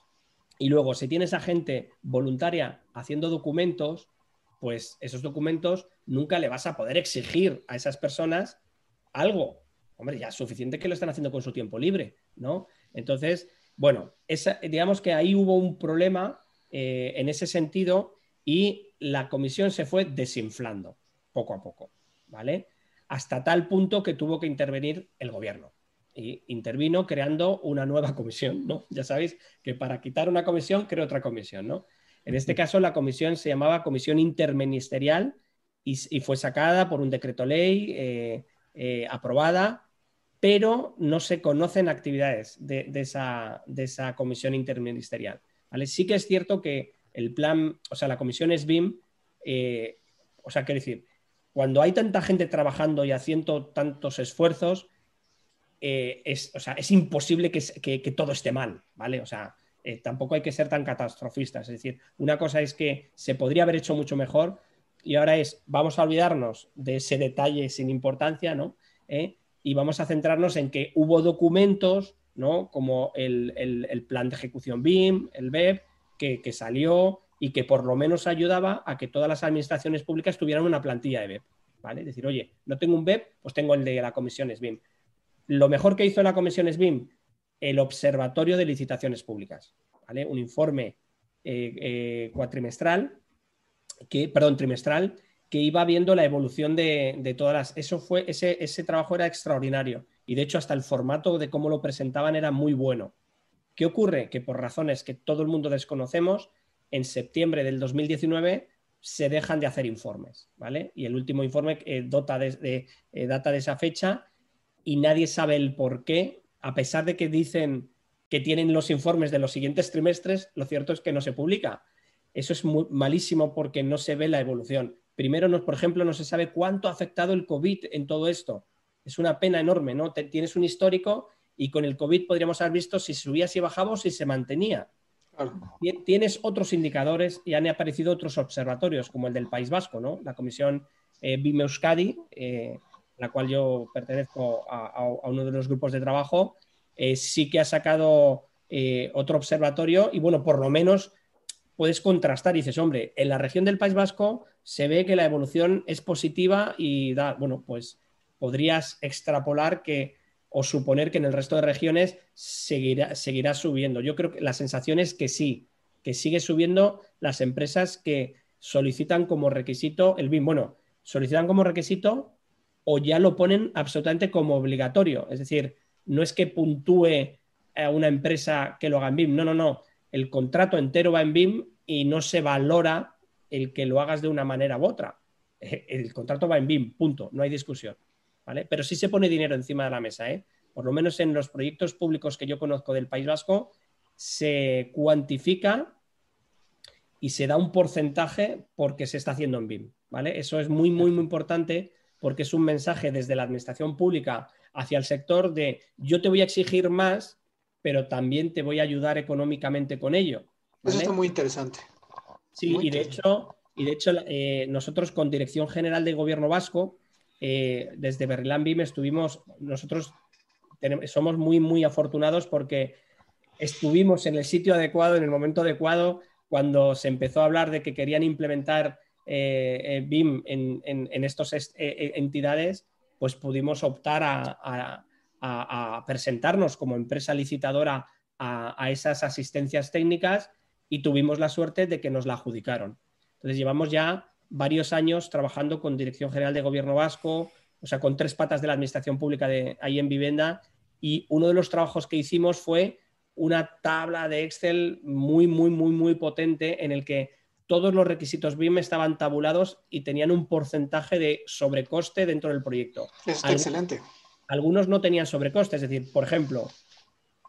Y luego, si tienes a gente voluntaria haciendo documentos, pues esos documentos nunca le vas a poder exigir a esas personas algo. Hombre, ya es suficiente que lo están haciendo con su tiempo libre, ¿no? Entonces, bueno, digamos que ahí hubo un problema eh, en ese sentido y la comisión se fue desinflando poco a poco, ¿vale? hasta tal punto que tuvo que intervenir el gobierno. Y intervino creando una nueva comisión, ¿no? Ya sabéis que para quitar una comisión, crea otra comisión, ¿no? En este caso, la comisión se llamaba Comisión Interministerial y, fue sacada por un decreto ley eh, eh, aprobada, pero no se conocen actividades de, esa, comisión interministerial. ¿vale? Sí que es cierto que el plan, o sea, la comisión SBIM, eh, o sea, quiero decir, cuando hay tanta gente trabajando y haciendo tantos esfuerzos, eh, es, es, imposible que, todo esté mal, ¿vale? O sea, eh, tampoco hay que ser tan catastrofistas. Es decir, una cosa es que se podría haber hecho mucho mejor y ahora es, vamos a olvidarnos de ese detalle sin importancia, ¿no? Y vamos a centrarnos en que hubo documentos, ¿no? Como el, plan de ejecución BIM, el BEP, que, que salió y que por lo menos ayudaba a que todas las administraciones públicas tuvieran una plantilla de BEP. ¿vale? Es decir, oye, no tengo un BEP, pues tengo el de la comisión SBIM. Lo mejor que hizo la comisión SBIM, el Observatorio de Licitaciones Públicas, ¿vale? Un informe eh, eh, cuatrimestral, que, perdón, trimestral, que iba viendo la evolución de, todas las... Eso fue, ese, ese trabajo era extraordinario y de hecho hasta el formato de cómo lo presentaban era muy bueno. ¿Qué ocurre? Que por razones que todo el mundo desconocemos, en septiembre del 2019 se dejan de hacer informes, ¿vale? Y el último informe eh, eh, data de esa fecha y nadie sabe el por qué, a pesar de que dicen que tienen los informes de los siguientes trimestres, lo cierto es que no se publica. Eso es malísimo porque no se ve la evolución. Primero, no, por ejemplo, no se sabe cuánto ha afectado el COVID en todo esto. Es una pena enorme, ¿no? tienes un histórico y con el COVID podríamos haber visto si subía, si bajaba o si se mantenía. Tienes otros indicadores y han aparecido otros observatorios, como el del País Vasco, ¿no? La comisión eh, BIM Euskadi, eh, la cual yo pertenezco a, uno de los grupos de trabajo, eh, sí que ha sacado eh, otro observatorio y, bueno, por lo menos puedes contrastar y dices, hombre, en la región del País Vasco se ve que la evolución es positiva y da, bueno, pues podrías extrapolar que o suponer que en el resto de regiones seguirá, seguirá subiendo. Yo creo que la sensación es que sí, que sigue subiendo las empresas que solicitan como requisito el BIM. Bueno, solicitan como requisito o ya lo ponen absolutamente como obligatorio. Es decir, no es que puntúe a una empresa que lo haga en BIM. No, no, no. El contrato entero va en BIM y no se valora el que lo hagas de una manera u otra. El contrato va en BIM, punto. No hay discusión. Pero sí se pone dinero encima de la mesa, ¿eh? Por lo menos en los proyectos públicos que yo conozco del País Vasco, se cuantifica y se da un porcentaje porque se está haciendo en BIM, ¿vale? Eso es muy, muy, muy importante porque es un mensaje desde la administración pública hacia el sector de yo te voy a exigir más pero también te voy a ayudar económicamente con ello. Eso está muy interesante. Sí, y, De hecho, y de hecho, eh, nosotros con Dirección General de Gobierno Vasco, eh, desde Berlán BIM estuvimos, nosotros somos muy, muy afortunados porque estuvimos en el sitio adecuado, en el momento adecuado, cuando se empezó a hablar de que querían implementar eh, BIM en, estas entidades, pues pudimos optar a, presentarnos como empresa licitadora a, esas asistencias técnicas y tuvimos la suerte de que nos la adjudicaron. Entonces llevamos ya varios años trabajando con Dirección General de Gobierno Vasco, o sea, con tres patas de la Administración Pública de ahí en Vivienda, y uno de los trabajos que hicimos fue una tabla de Excel muy, muy, muy, muy potente en el que todos los requisitos BIM estaban tabulados y tenían un porcentaje de sobrecoste dentro del proyecto. Es excelente. Algunos no tenían sobrecoste, es decir, por ejemplo,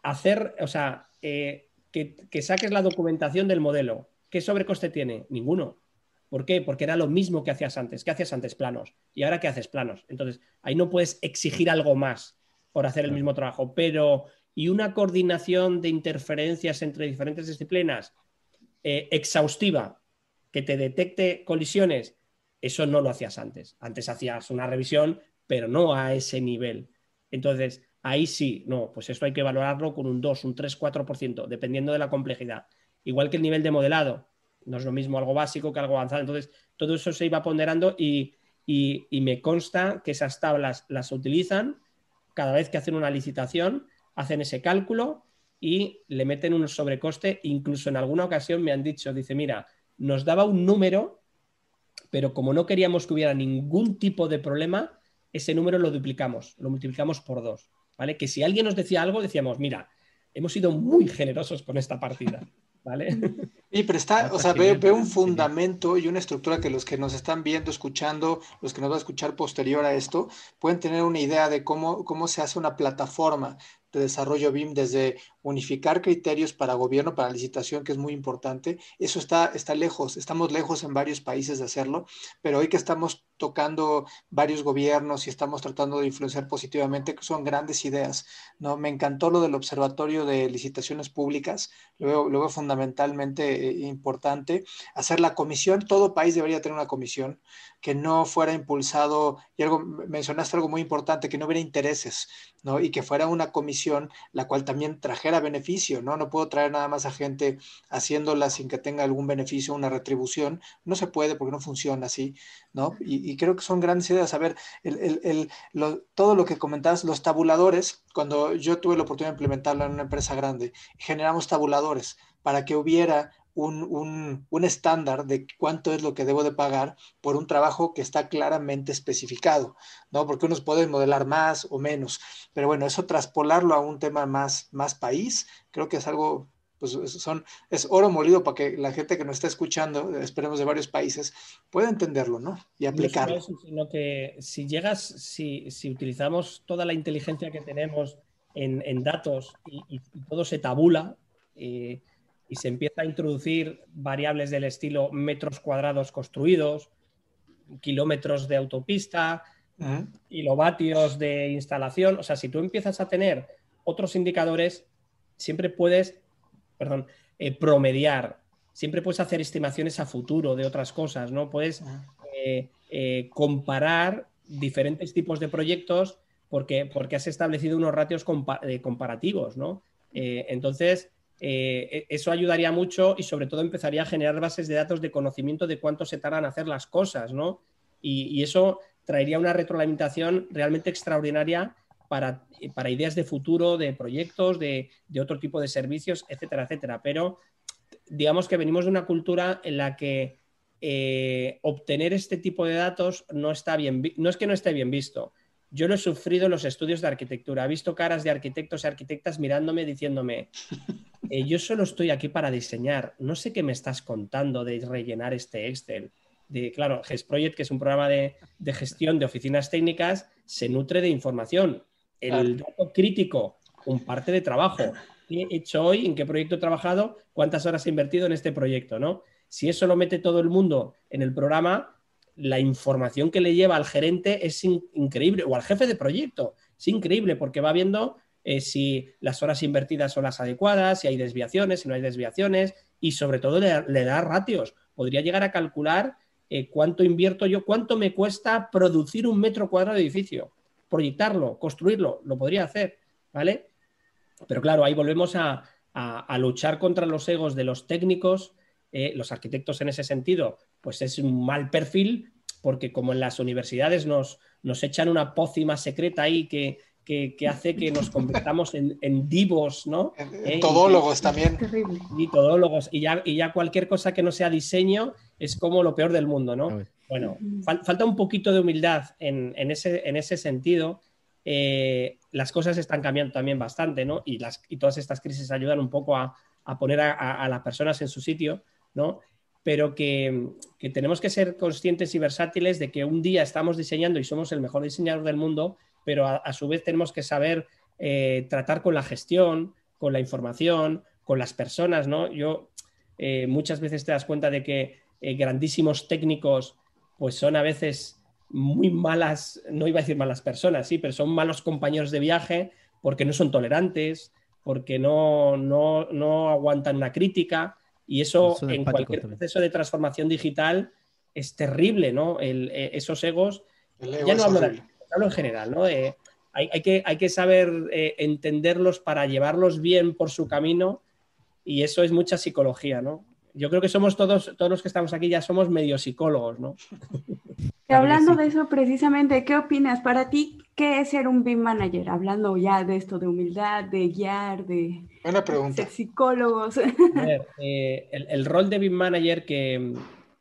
hacer, o sea, eh, que, saques la documentación del modelo. ¿Qué sobrecoste tiene? Ninguno. ¿Por qué? Porque era lo mismo que hacías antes. ¿Qué hacías antes? Planos. ¿Y ahora qué haces? Planos. Entonces, ahí no puedes exigir algo más por hacer el mismo trabajo. Pero, ¿y una coordinación de interferencias entre diferentes disciplinas eh, exhaustiva que te detecte colisiones? Eso no lo hacías antes. Antes hacías una revisión, pero no a ese nivel. Entonces, ahí sí, no, pues esto hay que valorarlo con un 2, un 3, 4%, dependiendo de la complejidad. Igual que el nivel de modelado, no es lo mismo algo básico que algo avanzado. Entonces, todo eso se iba ponderando y, me consta que esas tablas las utilizan cada vez que hacen una licitación, hacen ese cálculo y le meten un sobrecoste. Incluso en alguna ocasión me han dicho, dice, mira, nos daba un número, pero como no queríamos que hubiera ningún tipo de problema, ese número lo duplicamos, lo multiplicamos por dos. ¿vale? Que si alguien nos decía algo, decíamos, mira, hemos sido muy generosos con esta partida, ¿vale? Y pero está, o sea, veo, un fundamento y una estructura que los que nos están viendo, escuchando, los que nos van a escuchar posterior a esto, pueden tener una idea de cómo, cómo se hace una plataforma de desarrollo BIM, desde unificar criterios para gobierno, para licitación, que es muy importante. Eso está, está lejos, estamos lejos en varios países de hacerlo, pero hoy que estamos tocando varios gobiernos y estamos tratando de influenciar positivamente, son grandes ideas. ¿no? Me encantó lo del Observatorio de Licitaciones Públicas, lo veo, fundamentalmente eh, importante. Hacer la comisión, todo país debería tener una comisión que no fuera impulsado, y algo, mencionaste algo muy importante, que no hubiera intereses, ¿no? Y que fuera una comisión la cual también trajera beneficio, ¿no? No puedo traer nada más a gente haciéndola sin que tenga algún beneficio, una retribución. No se puede porque no funciona así, ¿no? Y, creo que son grandes ideas. A ver, el, todo lo que comentabas, los tabuladores, cuando yo tuve la oportunidad de implementarlo en una empresa grande, generamos tabuladores para que hubiera un, estándar de cuánto es lo que debo de pagar por un trabajo que está claramente especificado, ¿no? Porque unos pueden modelar más o menos, pero bueno, eso traspolarlo a un tema más, más país, creo que es algo, pues son, es oro molido para que la gente que nos está escuchando, esperemos de varios países, pueda entenderlo, ¿no? Y aplicarlo. No sino que si llegas, si, si, utilizamos toda la inteligencia que tenemos en, en datos y, todo se tabula, eh, y se empieza a introducir variables del estilo metros cuadrados construidos, kilómetros de autopista, kilovatios de instalación. O sea, si tú empiezas a tener otros indicadores, siempre puedes, perdón, eh, promediar, siempre puedes hacer estimaciones a futuro de otras cosas, ¿no? Puedes eh, eh, comparar diferentes tipos de proyectos porque, porque has establecido unos ratios comparativos, ¿no? entonces, eh, e, eso ayudaría mucho y sobre todo empezaría a generar bases de datos de conocimiento de cuánto se tardan en hacer las cosas, ¿no? Y, eso traería una retroalimentación realmente extraordinaria para, ideas de futuro, de proyectos, de, otro tipo de servicios, etcétera, etcétera. Pero digamos que venimos de una cultura en la que eh, obtener este tipo de datos no está bien, no es que no esté bien visto. Yo lo he sufrido en los estudios de arquitectura. He visto caras de arquitectos y arquitectas mirándome diciéndome, eh, yo solo estoy aquí para diseñar, no sé qué me estás contando de rellenar este Excel. De, claro, GESProject, que es un programa de, gestión de oficinas técnicas, se nutre de información. El dato crítico, un parte de trabajo. ¿Qué he hecho hoy? ¿En qué proyecto he trabajado? ¿Cuántas horas he invertido en este proyecto? ¿no? Si eso lo mete todo el mundo en el programa, la información que le lleva al gerente es increíble, o al jefe de proyecto. Es increíble porque va viendo eh, si las horas invertidas son las adecuadas, si hay desviaciones, si no hay desviaciones, y sobre todo le, da ratios. Podría llegar a calcular eh, cuánto invierto yo, cuánto me cuesta producir un metro cuadrado de edificio, proyectarlo, construirlo, lo podría hacer, ¿vale? Pero claro, ahí volvemos a, luchar contra los egos de los técnicos, eh, los arquitectos en ese sentido, pues es un mal perfil, porque como en las universidades nos, nos echan una pócima secreta ahí que, que, hace que nos convirtamos en, divos, ¿no? Eh, todólogos también. Y todólogos. Y ya, y ya cualquier cosa que no sea diseño es como lo peor del mundo, ¿no? Bueno, falta un poquito de humildad en, ese, en ese sentido. Eh, las cosas están cambiando también bastante, ¿no? Y, las, y todas estas crisis ayudan un poco a, poner a, las personas en su sitio, ¿no? Pero que, que tenemos que ser conscientes y versátiles de que un día estamos diseñando y somos el mejor diseñador del mundo pero a, su vez tenemos que saber eh, tratar con la gestión, con la información, con las personas, ¿no? Yo eh, muchas veces te das cuenta de que eh, grandísimos técnicos pues son a veces muy malas, no iba a decir malas personas, sí, pero son malos compañeros de viaje porque no son tolerantes, porque no, no, aguantan una crítica y eso en cualquier proceso de transformación digital es terrible, ¿no? esos egos, ya no hablo de, hablo en general, ¿no? hay, que, hay, que, saber eh, entenderlos para llevarlos bien por su camino y eso es mucha psicología, ¿no? Yo creo que somos todos, todos los que estamos aquí ya somos medio psicólogos, ¿no? hablando de eso precisamente, ¿qué opinas? Para ti, ¿qué es ser un BIM manager? Hablando ya de esto, de humildad, de guiar, de, Buena pregunta. psicólogos. Eh, el, rol de BIM manager que,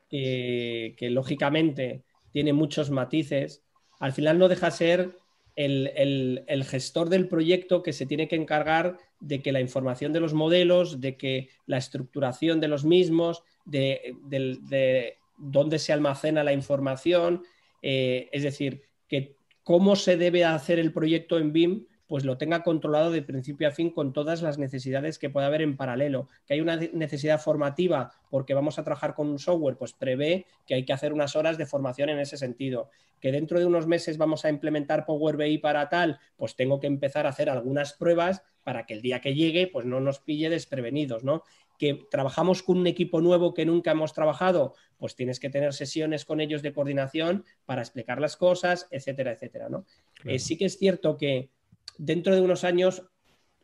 que lógicamente tiene muchos matices, al final no deja ser el, gestor del proyecto que se tiene que encargar de que la información de los modelos, de que la estructuración de los mismos, de, dónde se almacena la información, eh, es decir, que cómo se debe hacer el proyecto en BIM pues lo tenga controlado de principio a fin con todas las necesidades que pueda haber en paralelo. Que hay una necesidad formativa porque vamos a trabajar con un software, pues prevé que hay que hacer unas horas de formación en ese sentido. Que dentro de unos meses vamos a implementar Power BI para tal, pues tengo que empezar a hacer algunas pruebas para que el día que llegue, pues no nos pille desprevenidos, ¿no? Que trabajamos con un equipo nuevo que nunca hemos trabajado, pues tienes que tener sesiones con ellos de coordinación para explicar las cosas, etcétera, etcétera, ¿no? Eh, sí que es cierto que dentro de unos años,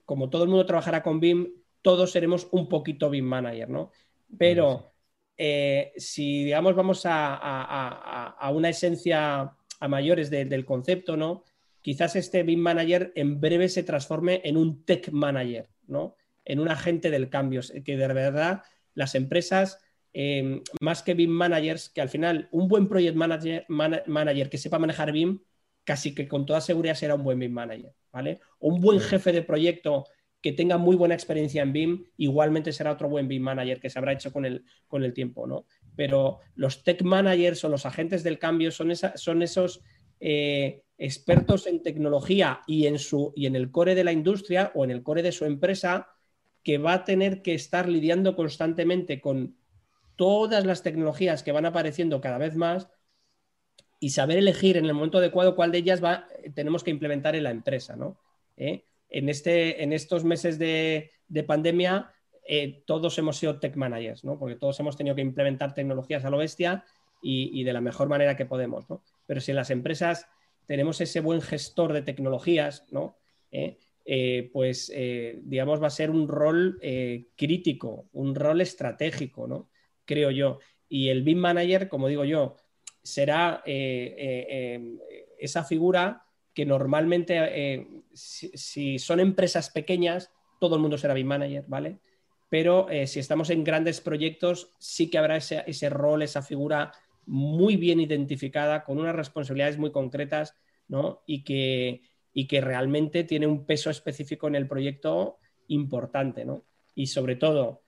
como todo el mundo trabajará con BIM, todos seremos un poquito BIM manager, ¿no? Pero eh, si, digamos, vamos a, una esencia a mayores del concepto, ¿no? Quizás este BIM manager en breve se transforme en un tech manager, ¿no? En un agente del cambio, que de verdad las empresas, eh, más que BIM managers, que al final un buen project manager, manager que sepa manejar BIM, casi que con toda seguridad será un buen BIM manager, ¿vale? O un buen jefe de proyecto que tenga muy buena experiencia en BIM, igualmente será otro buen BIM manager que se habrá hecho con el, con el tiempo, ¿no? Pero los tech managers o los agentes del cambio son, son esos eh, expertos en tecnología y en, su, y en el core de la industria o en el core de su empresa que va a tener que estar lidiando constantemente con todas las tecnologías que van apareciendo cada vez más y saber elegir en el momento adecuado cuál de ellas va, tenemos que implementar en la empresa. ¿no? ¿Eh? En, este, en estos meses de, pandemia, eh, todos hemos sido tech managers, ¿no? porque todos hemos tenido que implementar tecnologías a lo bestia y, de la mejor manera que podemos. ¿no? Pero si en las empresas tenemos ese buen gestor de tecnologías, ¿no? ¿Eh? Pues digamos va a ser un rol crítico, un rol estratégico, ¿no? creo yo. Y el BIM Manager, como digo yo, será eh, eh, esa figura que normalmente, eh, si, son empresas pequeñas, todo el mundo será BIM manager, ¿vale? Pero si estamos en grandes proyectos, sí que habrá ese, rol, esa figura muy bien identificada, con unas responsabilidades muy concretas, ¿no? Y que, y que realmente tiene un peso específico en el proyecto importante, ¿no? Y sobre todo,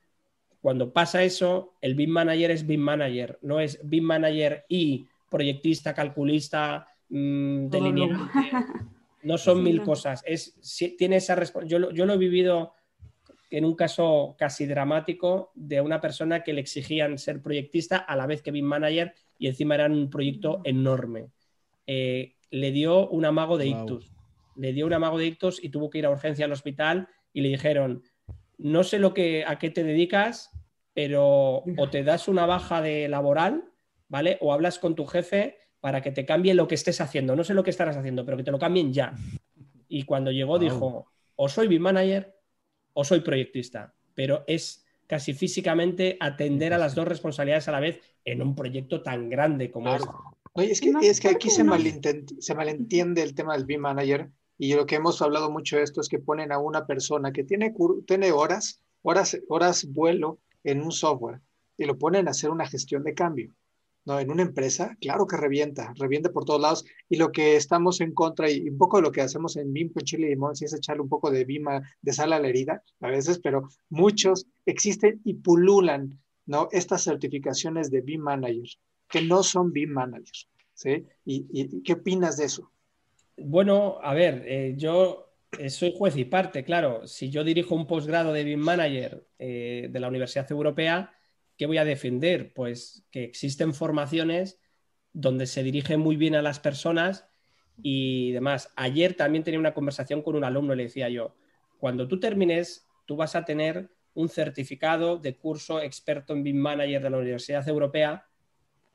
cuando pasa eso, el BIM Manager es BIM Manager, no es BIM Manager y proyectista, calculista, mmm, delineante. No son mil cosas. Es, tiene esa yo, yo lo he vivido en un caso casi dramático de una persona que le exigían ser proyectista a la vez que BIM Manager y encima era un proyecto enorme. Eh, le dio un amago de ictus. Le dio un amago de ictus y tuvo que ir a urgencia al hospital y le dijeron, no sé lo que, a qué te dedicas, pero o te das una baja de laboral, ¿vale? O hablas con tu jefe para que te cambie lo que estés haciendo. No sé lo que estarás haciendo, pero que te lo cambien ya. Y cuando llegó dijo, o soy BIM manager o soy proyectista, pero es casi físicamente atender a las dos responsabilidades a la vez en un proyecto tan grande como este. es que, es que aquí se, se malentiende el tema del BIM manager y lo que hemos hablado mucho de esto es que ponen a una persona que tiene, tiene horas, horas, horas vuelo en un software y lo ponen a hacer una gestión de cambio. ¿no? En una empresa, claro que revienta, revienta por todos lados. Y lo que estamos en contra, y un poco de lo que hacemos en BIM con Chile y Limón, es echarle un poco de BIM de sal a la herida, a veces, pero muchos existen y pululan, ¿no? Estas certificaciones de BIM Manager, que no son BIM Managers, ¿sí? ¿Y, qué opinas de eso? Bueno, a ver, eh, yo eh, soy juez y parte, claro. Si yo dirijo un posgrado de BIM Manager eh, de la Universidad Europea, ¿qué voy a defender? Pues que existen formaciones donde se dirige muy bien a las personas y demás. Ayer también tenía una conversación con un alumno y le decía yo, cuando tú termines, tú vas a tener un certificado de curso experto en BIM Manager de la Universidad Europea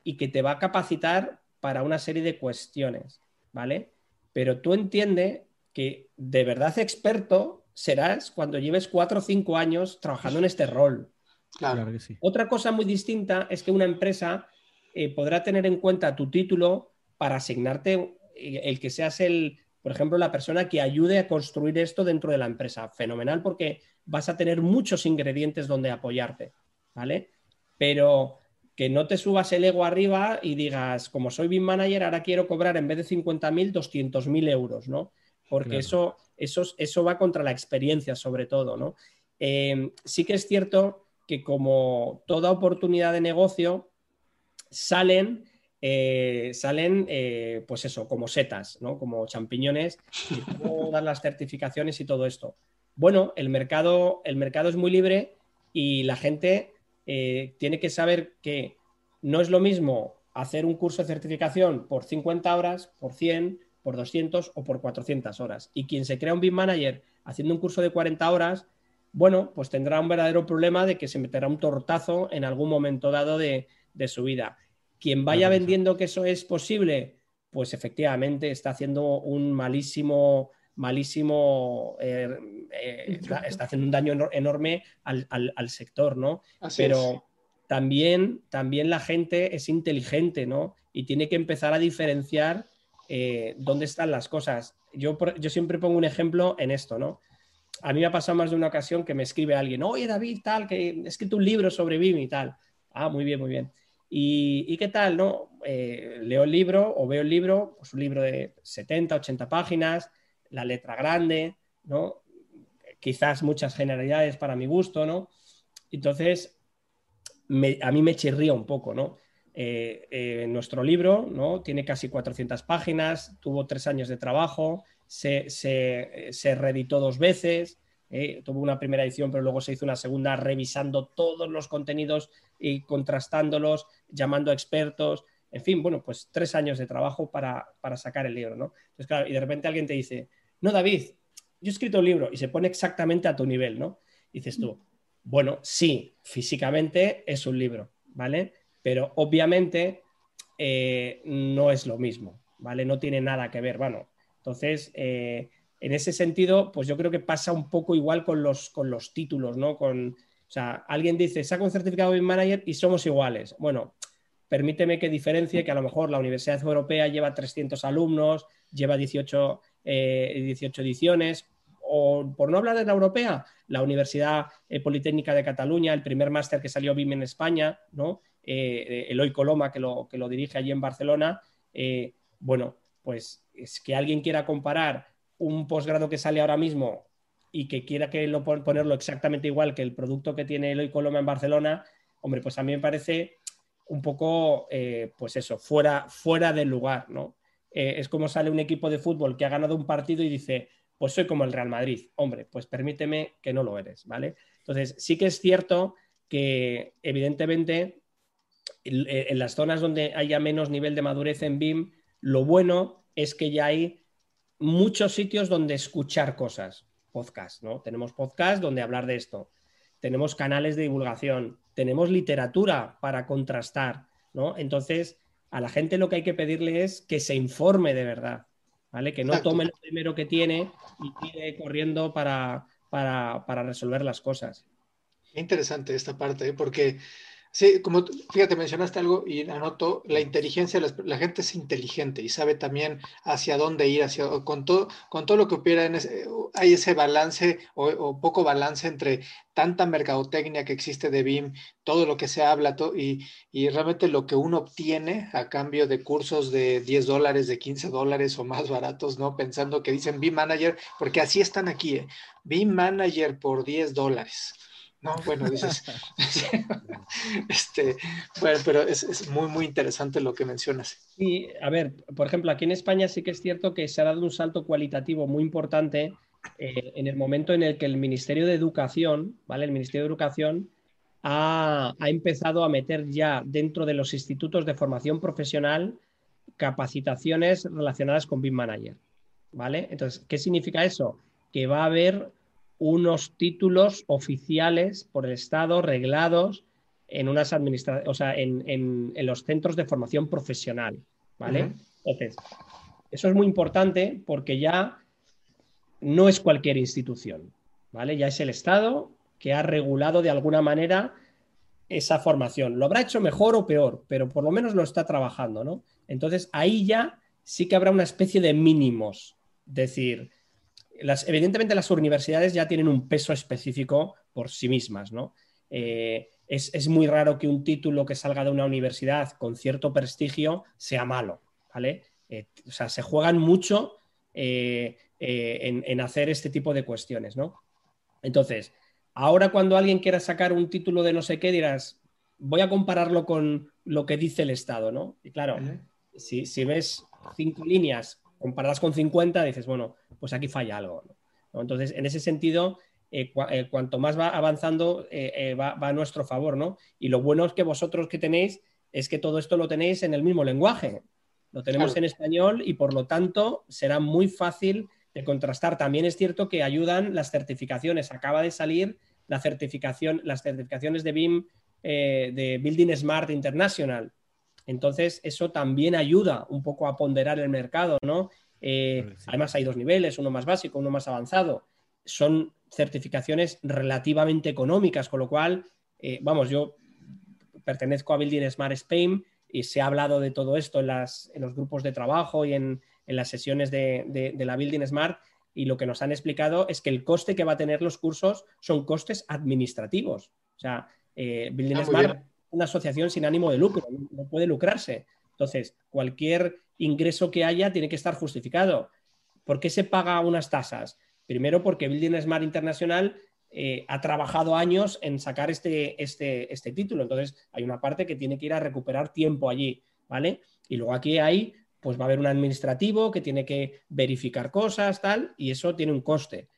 y que te va a capacitar para una serie de cuestiones, ¿vale? Pero tú entiendes que de verdad experto serás cuando lleves cuatro o cinco años trabajando en este rol. Claro. que sí. Otra cosa muy distinta es que una empresa eh, podrá tener en cuenta tu título para asignarte eh, el que seas el, por ejemplo, la persona que ayude a construir esto dentro de la empresa. Fenomenal porque vas a tener muchos ingredientes donde apoyarte, ¿vale? Pero que no te subas el ego arriba y digas, como soy BIM manager, ahora quiero cobrar en vez de 50.000, 200.000 euros, ¿no? Porque eso, eso, eso va contra la experiencia, sobre todo, ¿no? Eh, sí que es cierto que como toda oportunidad de negocio, salen, eh, salen eh, pues eso, como setas, ¿no? como champiñones, y dar las certificaciones y todo esto. Bueno, el mercado, el mercado es muy libre y la gente eh, tiene que saber que no es lo mismo hacer un curso de certificación por 50 horas, por 100, por 200 o por 400 horas. Y quien se crea un BIM Manager haciendo un curso de 40 horas, bueno, pues tendrá un verdadero problema de que se meterá un tortazo en algún momento dado de, su vida. Quien vaya vendiendo que eso es posible, pues efectivamente está haciendo un malísimo, malísimo, eh, eh, está, haciendo un daño enorme al, sector, ¿no? Pero también, también la gente es inteligente, ¿no? Y tiene que empezar a diferenciar eh, dónde están las cosas. Yo, yo siempre pongo un ejemplo en esto, ¿no? a mí me ha pasado más de una ocasión que me escribe alguien, oye David, tal, que he escrito un libro sobre BIM y tal. Ah, muy bien, muy bien. ¿Y, qué tal? no eh, Leo el libro o veo el libro, pues un libro de 70, 80 páginas, la letra grande, ¿no? Quizás muchas generalidades para mi gusto, ¿no? Entonces, a mí me chirría un poco, ¿no? Eh, eh, nuestro libro, ¿no? Tiene casi 400 páginas, tuvo tres años de trabajo, se, reeditó dos veces, eh, tuvo una primera edición, pero luego se hizo una segunda revisando todos los contenidos y contrastándolos, llamando a expertos. En fin, bueno, pues tres años de trabajo para, sacar el libro, ¿no? Entonces, y de repente alguien te dice, no, David, yo he escrito un libro y se pone exactamente a tu nivel, ¿no? dices tú, bueno, sí, físicamente es un libro, ¿vale? Pero obviamente eh, no es lo mismo, ¿vale? No tiene nada que ver. Bueno, entonces, eh, en ese sentido, pues yo creo que pasa un poco igual con los, con los títulos, ¿no? Con, o sea, alguien dice, saca un certificado de manager y somos iguales. Bueno, permíteme que diferencie que a lo mejor la Universidad Europea lleva 300 alumnos, lleva 18, 18 eh, ediciones, o por no hablar de la europea, la Universidad eh, Politécnica de Cataluña, el primer máster que salió BIM en España, ¿no? Eloy Coloma, que lo, que lo dirige allí en Barcelona, bueno, pues es que alguien quiera comparar un posgrado que sale ahora mismo y que quiera que lo ponerlo exactamente igual que el producto que tiene Eloy Coloma en Barcelona, hombre, pues a mí me parece un poco, eh, pues eso, fuera, fuera del lugar, ¿no? Eh, es como sale un equipo de fútbol que ha ganado un partido y dice, pues soy como el Real Madrid. Hombre, pues permíteme que no lo eres, ¿vale? Entonces, sí que es cierto que evidentemente en las zonas donde haya menos nivel de madurez en BIM, lo bueno es que ya hay muchos sitios donde escuchar cosas, podcast, ¿no? Tenemos podcast donde hablar de esto, tenemos canales de divulgación, tenemos literatura para contrastar, ¿no? Entonces, a la gente lo que hay que pedirle es que se informe de verdad, ¿vale? Que no tome lo primero que tiene y tire corriendo para, para, para resolver las cosas. Interesante esta parte, ¿eh? porque Sí, como fíjate, mencionaste algo y anoto, la inteligencia, la, gente es inteligente y sabe también hacia dónde ir, hacia, con, todo, con todo lo que opera, hay ese balance o, poco balance entre tanta mercadotecnia que existe de BIM, todo lo que se habla y, y, realmente lo que uno obtiene a cambio de cursos de 10 dólares, de 15 dólares o más baratos, ¿no? Pensando que dicen BIM Manager, porque así están aquí, ¿eh? BIM Manager por 10 dólares no, bueno, dices, este, bueno, pero es, muy, muy interesante lo que mencionas. Sí, a ver, por ejemplo, aquí en España sí que es cierto que se ha dado un salto cualitativo muy importante eh, en el momento en el que el Ministerio de Educación, ¿vale? El Ministerio de Educación ha, ha empezado a meter ya dentro de los institutos de formación profesional capacitaciones relacionadas con BIM Manager, ¿vale? Entonces, ¿qué significa eso? Que va a haber unos títulos oficiales por el Estado reglados en unas administraciones, o sea, en, los centros de formación profesional, ¿vale? Entonces, eso es muy importante porque ya no es cualquier institución, ¿vale? Ya es el Estado que ha regulado de alguna manera esa formación. Lo habrá hecho mejor o peor, pero por lo menos lo está trabajando, ¿no? Entonces, ahí ya sí que habrá una especie de mínimos, decir, evidentemente las universidades ya tienen un peso específico por sí mismas, ¿no? Eh, es, muy raro que un título que salga de una universidad con cierto prestigio sea malo, ¿vale? Eh, o sea, se juegan mucho eh, en, hacer este tipo de cuestiones, ¿no? Entonces, ahora cuando alguien quiera sacar un título de no sé qué, dirás, voy a compararlo con lo que dice el Estado, ¿no? Y claro, si, si ves cinco líneas comparadas con 50, dices, bueno, pues aquí falla algo. Entonces, en ese sentido, eh, eh, cuanto más va avanzando, eh, va, a nuestro favor, ¿no? Y lo bueno es que vosotros que tenéis es que todo esto lo tenéis en el mismo lenguaje. Lo tenemos en español y por lo tanto será muy fácil de contrastar. También es cierto que ayudan las certificaciones. Acaba de salir la certificación, las certificaciones de BIM de Building Smart International. Entonces, eso también ayuda un poco a ponderar el mercado, ¿no? Eh, además, hay dos niveles, uno más básico, uno más avanzado. Son certificaciones relativamente económicas, con lo cual, eh, vamos, yo pertenezco a Building Smart Spain y se ha hablado de todo esto en, los grupos de trabajo y en, las sesiones de, la Building Smart y lo que nos han explicado es que el coste que va a tener los cursos son costes administrativos. O sea, eh, Building ah, Smart una asociación sin ánimo de lucro, no puede lucrarse. Entonces, cualquier ingreso que haya tiene que estar justificado. ¿Por qué se paga unas tasas? Primero porque Building Smart Internacional eh, ha trabajado años en sacar este, este, este título. Entonces, hay una parte que tiene que ir a recuperar tiempo allí, ¿vale? Y luego aquí hay, pues va a haber un administrativo que tiene que verificar cosas, tal, y eso tiene un coste.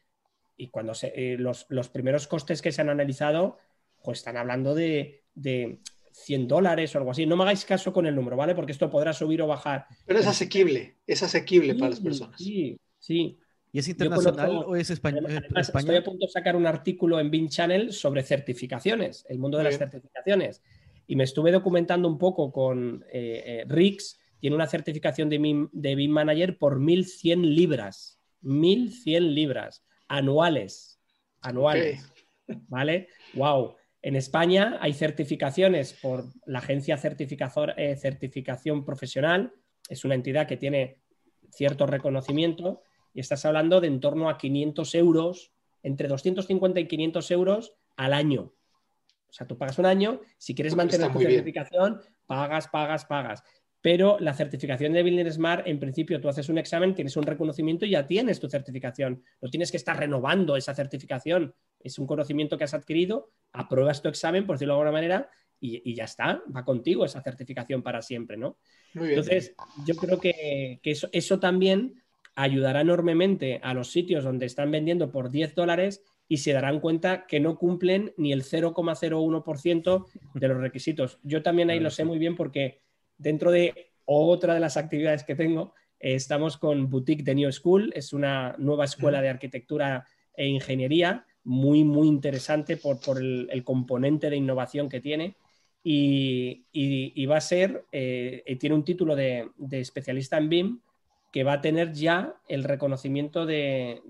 Y cuando eh, los, los primeros costes que se han analizado, pues están hablando de, de 100 dólares o algo así. No me hagáis caso con el número, ¿vale? Porque esto podrá subir o bajar. Pero es asequible, es asequible para las personas. Sí, sí. ¿Y es internacional o es español? estoy a punto de sacar un artículo en Bean Channel sobre certificaciones, el mundo de las certificaciones. Y me estuve documentando un poco con eh, eh, Rix, tiene una certificación de BIM, de Manager por 1.100 libras. 1.100 libras anuales. Anuales. ¿Vale? ¡Wow! En España hay certificaciones por la agencia eh, certificación profesional, es una entidad que tiene cierto reconocimiento y estás hablando de en torno a 500 euros, entre 250 y 500 euros al año. O sea, tú pagas un año, si quieres mantener tu certificación, pagas, pagas, pagas. Pero la certificación de Building Smart, en principio, tú haces un examen, tienes un reconocimiento y ya tienes tu certificación. No tienes que estar renovando esa certificación es un conocimiento que has adquirido, apruebas tu examen, por decirlo de alguna manera, y, ya está, va contigo esa certificación para siempre, ¿no? Entonces, yo creo que, eso, también ayudará enormemente a los sitios donde están vendiendo por 10 dólares y se darán cuenta que no cumplen ni el 0,01% de los requisitos. Yo también ahí lo sé muy bien porque dentro de otra de las actividades que tengo estamos con Boutique de New School, es una nueva escuela de arquitectura e ingeniería, muy, muy interesante por, el, componente de innovación que tiene. Y, va a ser, eh, tiene un título de, especialista en BIM que va a tener ya el reconocimiento de,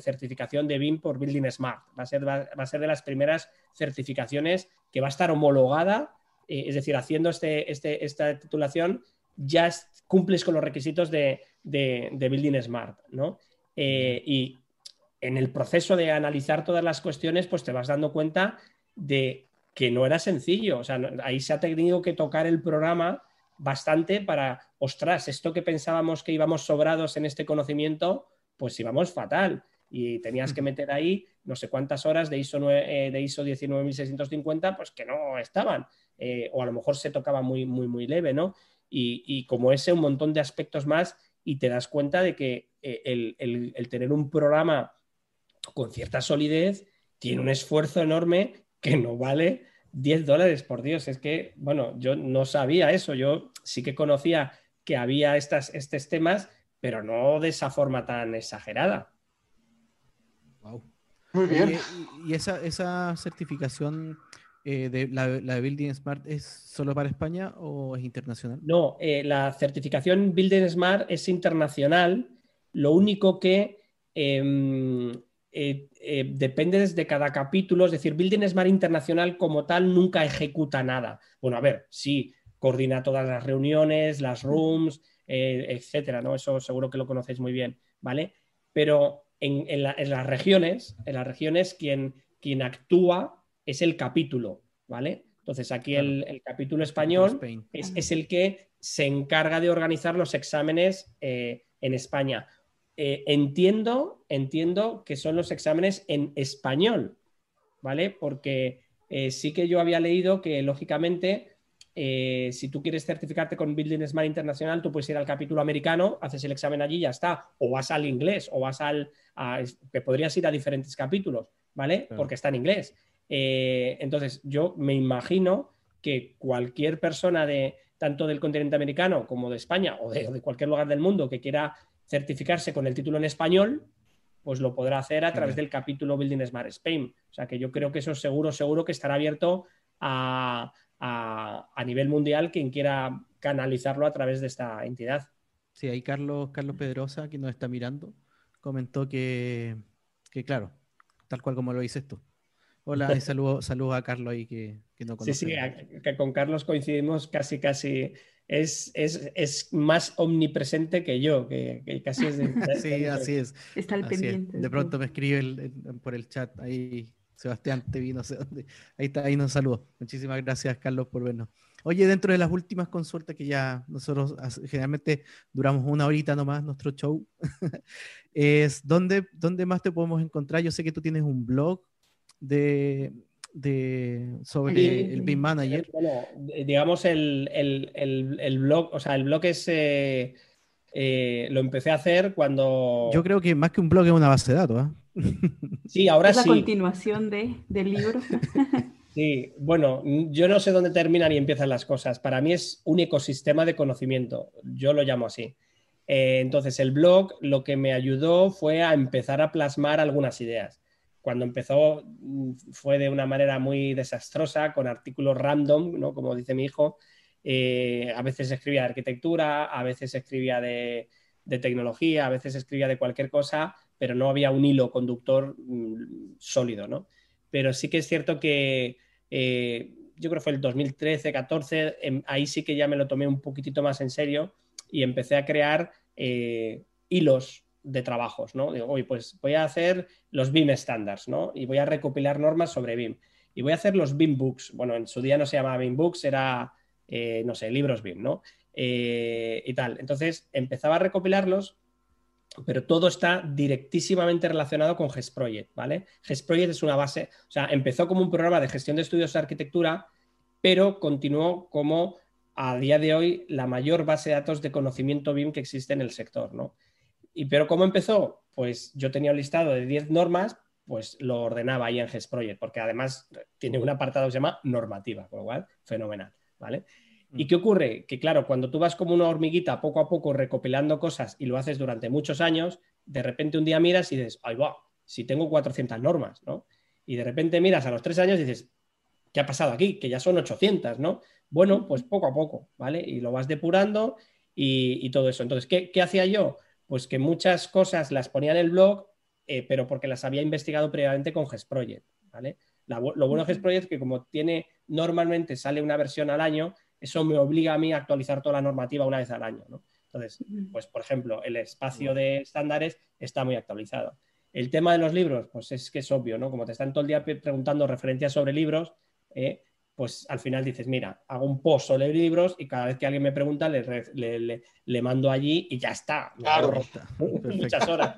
certificación de BIM por Building Smart. Va a, ser, va, a ser de las primeras certificaciones que va a estar homologada, eh, es decir, haciendo este, este, esta titulación ya cumples con los requisitos de, Building Smart, ¿no? Eh, y en el proceso de analizar todas las cuestiones, pues te vas dando cuenta de que no era sencillo. O sea, ahí se ha tenido que tocar el programa bastante para, ostras, esto que pensábamos que íbamos sobrados en este conocimiento, pues íbamos fatal. Y tenías que meter ahí no sé cuántas horas de ISO, eh, de ISO 19650, pues que no estaban. Eh, o a lo mejor se tocaba muy, muy, muy leve, ¿no? Y, como ese, un montón de aspectos más, y te das cuenta de que eh, el tener un programa con cierta solidez, tiene un esfuerzo enorme que no vale 10 dólares, por Dios. Es que, bueno, yo no sabía eso. Yo sí que conocía que había estas, estos temas, pero no de esa forma tan exagerada. Wow. Muy bien. ¿Y, esa, esa certificación eh, de la, de Building Smart es solo para España o es internacional? No, eh, la certificación Building Smart es internacional. Lo único que em, eh, eh, depende desde cada capítulo, es decir, Building Smart Internacional como tal nunca ejecuta nada. Bueno, a ver, sí, coordina todas las reuniones, las rooms, eh, etcétera, ¿no? Eso seguro que lo conocéis muy bien, ¿vale? Pero en, las regiones, en las regiones, quien, quien, actúa es el capítulo, ¿vale? Entonces, aquí el, capítulo español es, es, el que se encarga de organizar los exámenes en España. Eh, entiendo, entiendo que son los exámenes en español, ¿vale? Porque eh, sí que yo había leído que, lógicamente, eh, si tú quieres certificarte con Building Smart Internacional, tú puedes ir al capítulo americano, haces el examen allí y ya está. O vas al inglés, o vas al. que podrías ir a diferentes capítulos, ¿vale? Porque está en inglés. entonces, yo me imagino que cualquier persona de tanto del continente americano como de España o de cualquier lugar del mundo que quiera certificarse con el título en español, pues lo podrá hacer a través del capítulo Building Smart Spain. O sea que yo creo que eso seguro, seguro que estará abierto a, nivel mundial quien quiera canalizarlo a través de esta entidad. Sí, ahí Carlos, Carlos Pedrosa, que nos está mirando, comentó que, que claro, tal cual como lo dices tú. Hola y saludo, saludo a Carlos ahí que, que no conoce. Sí, sí, que con Carlos coincidimos casi, casi es, más omnipresente que yo, que, casi es de... sí, así es. Está al pendiente. De pronto me escribe por el chat ahí, Sebastián, te vi, no sé dónde. Ahí está, ahí nos saludo. Muchísimas gracias, Carlos, por vernos. Oye, dentro de las últimas consultas que ya nosotros generalmente duramos una horita nomás nuestro show, es ¿dónde, ¿dónde más te podemos encontrar? Yo sé que tú tienes un blog de, de, sobre el BIM Manager? Bueno, digamos el, blog, o sea, el blog es... Eh, eh, lo empecé a hacer cuando... Yo creo que más que un blog es una base de datos. ¿eh? Sí, ahora ¿Es la continuación de, del libro. sí, bueno, yo no sé dónde terminan y empiezan las cosas. Para mí es un ecosistema de conocimiento. Yo lo llamo así. entonces, el blog lo que me ayudó fue a empezar a plasmar algunas ideas cuando empezó mm, fue de una manera muy desastrosa, con artículos random, ¿no? como dice mi hijo. Eh, a veces escribía de arquitectura, a veces escribía de, tecnología, a veces escribía de cualquier cosa, pero no había un hilo conductor mm, sólido. ¿no? Pero sí que es cierto que eh, yo creo que fue el 2013-14, em, ahí sí que ya me lo tomé un poquitito más en serio y empecé a crear eh, hilos de trabajos, ¿no? Digo, oye, pues voy a hacer los BIM standards, ¿no? Y voy a recopilar normas sobre BIM. Y voy a hacer los BIM books. Bueno, en su día no se llamaba BIM books, era, eh, no sé, libros BIM, ¿no? Eh, y tal. Entonces empezaba a recopilarlos, pero todo está directísimamente relacionado con GESProject, ¿vale? GESProject es una base, o sea, empezó como un programa de gestión de estudios de arquitectura, pero continuó como a día de hoy la mayor base de datos de conocimiento BIM que existe en el sector, ¿no? Y pero ¿cómo empezó? Pues yo tenía un listado de 10 normas, pues lo ordenaba ahí en GESProject, porque además tiene un apartado que se llama normativa, con lo cual, fenomenal, ¿vale? ¿Y qué ocurre? Que claro, cuando tú vas como una hormiguita poco a poco recopilando cosas y lo haces durante muchos años, de repente un día miras y dices, ay, va, si tengo 400 normas, ¿no? Y de repente miras a los tres años y dices, ¿qué ha pasado aquí? Que ya son 800, ¿no? Bueno, pues poco a poco, ¿vale? Y lo vas depurando y, todo eso. Entonces, ¿qué, hacía yo? Pues que muchas cosas las ponía en el blog, eh, pero porque las había investigado previamente con GESProject, ¿vale? lo bueno de GESProject es que como tiene, normalmente sale una versión al año, eso me obliga a mí a actualizar toda la normativa una vez al año, ¿no? Entonces, pues por ejemplo, el espacio de estándares está muy actualizado. El tema de los libros, pues es que es obvio, ¿no? Como te están todo el día preguntando referencias sobre libros, ¿eh? Pues al final dices, mira, hago un post sobre libros y cada vez que alguien me pregunta le, mando allí y ya está. Claro. Muchas horas.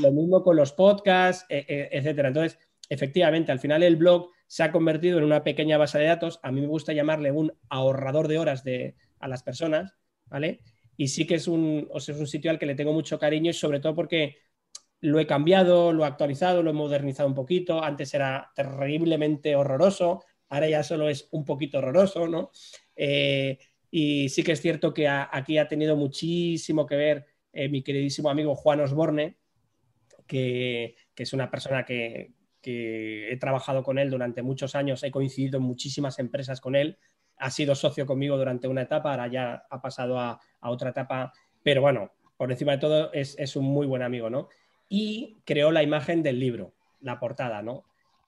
Lo mismo con los podcasts, e, e, etcétera. Entonces, efectivamente, al final el blog se ha convertido en una pequeña base de datos. A mí me gusta llamarle un ahorrador de horas de, a las personas, ¿vale? Y sí que es un, es un sitio al que le tengo mucho cariño y sobre todo porque lo he cambiado, lo he actualizado, lo he modernizado un poquito. Antes era terriblemente horroroso, ahora ya solo es un poquito horroroso, ¿no? Eh, y sí que es cierto que aquí ha tenido muchísimo que ver eh, mi queridísimo amigo Juan Osborne, que, es una persona que, he trabajado con él durante muchos años, he coincidido en muchísimas empresas con él, ha sido socio conmigo durante una etapa, ahora ya ha pasado a, otra etapa, pero bueno, por encima de todo es, un muy buen amigo, ¿no? Y creó la imagen del libro, la portada, ¿no?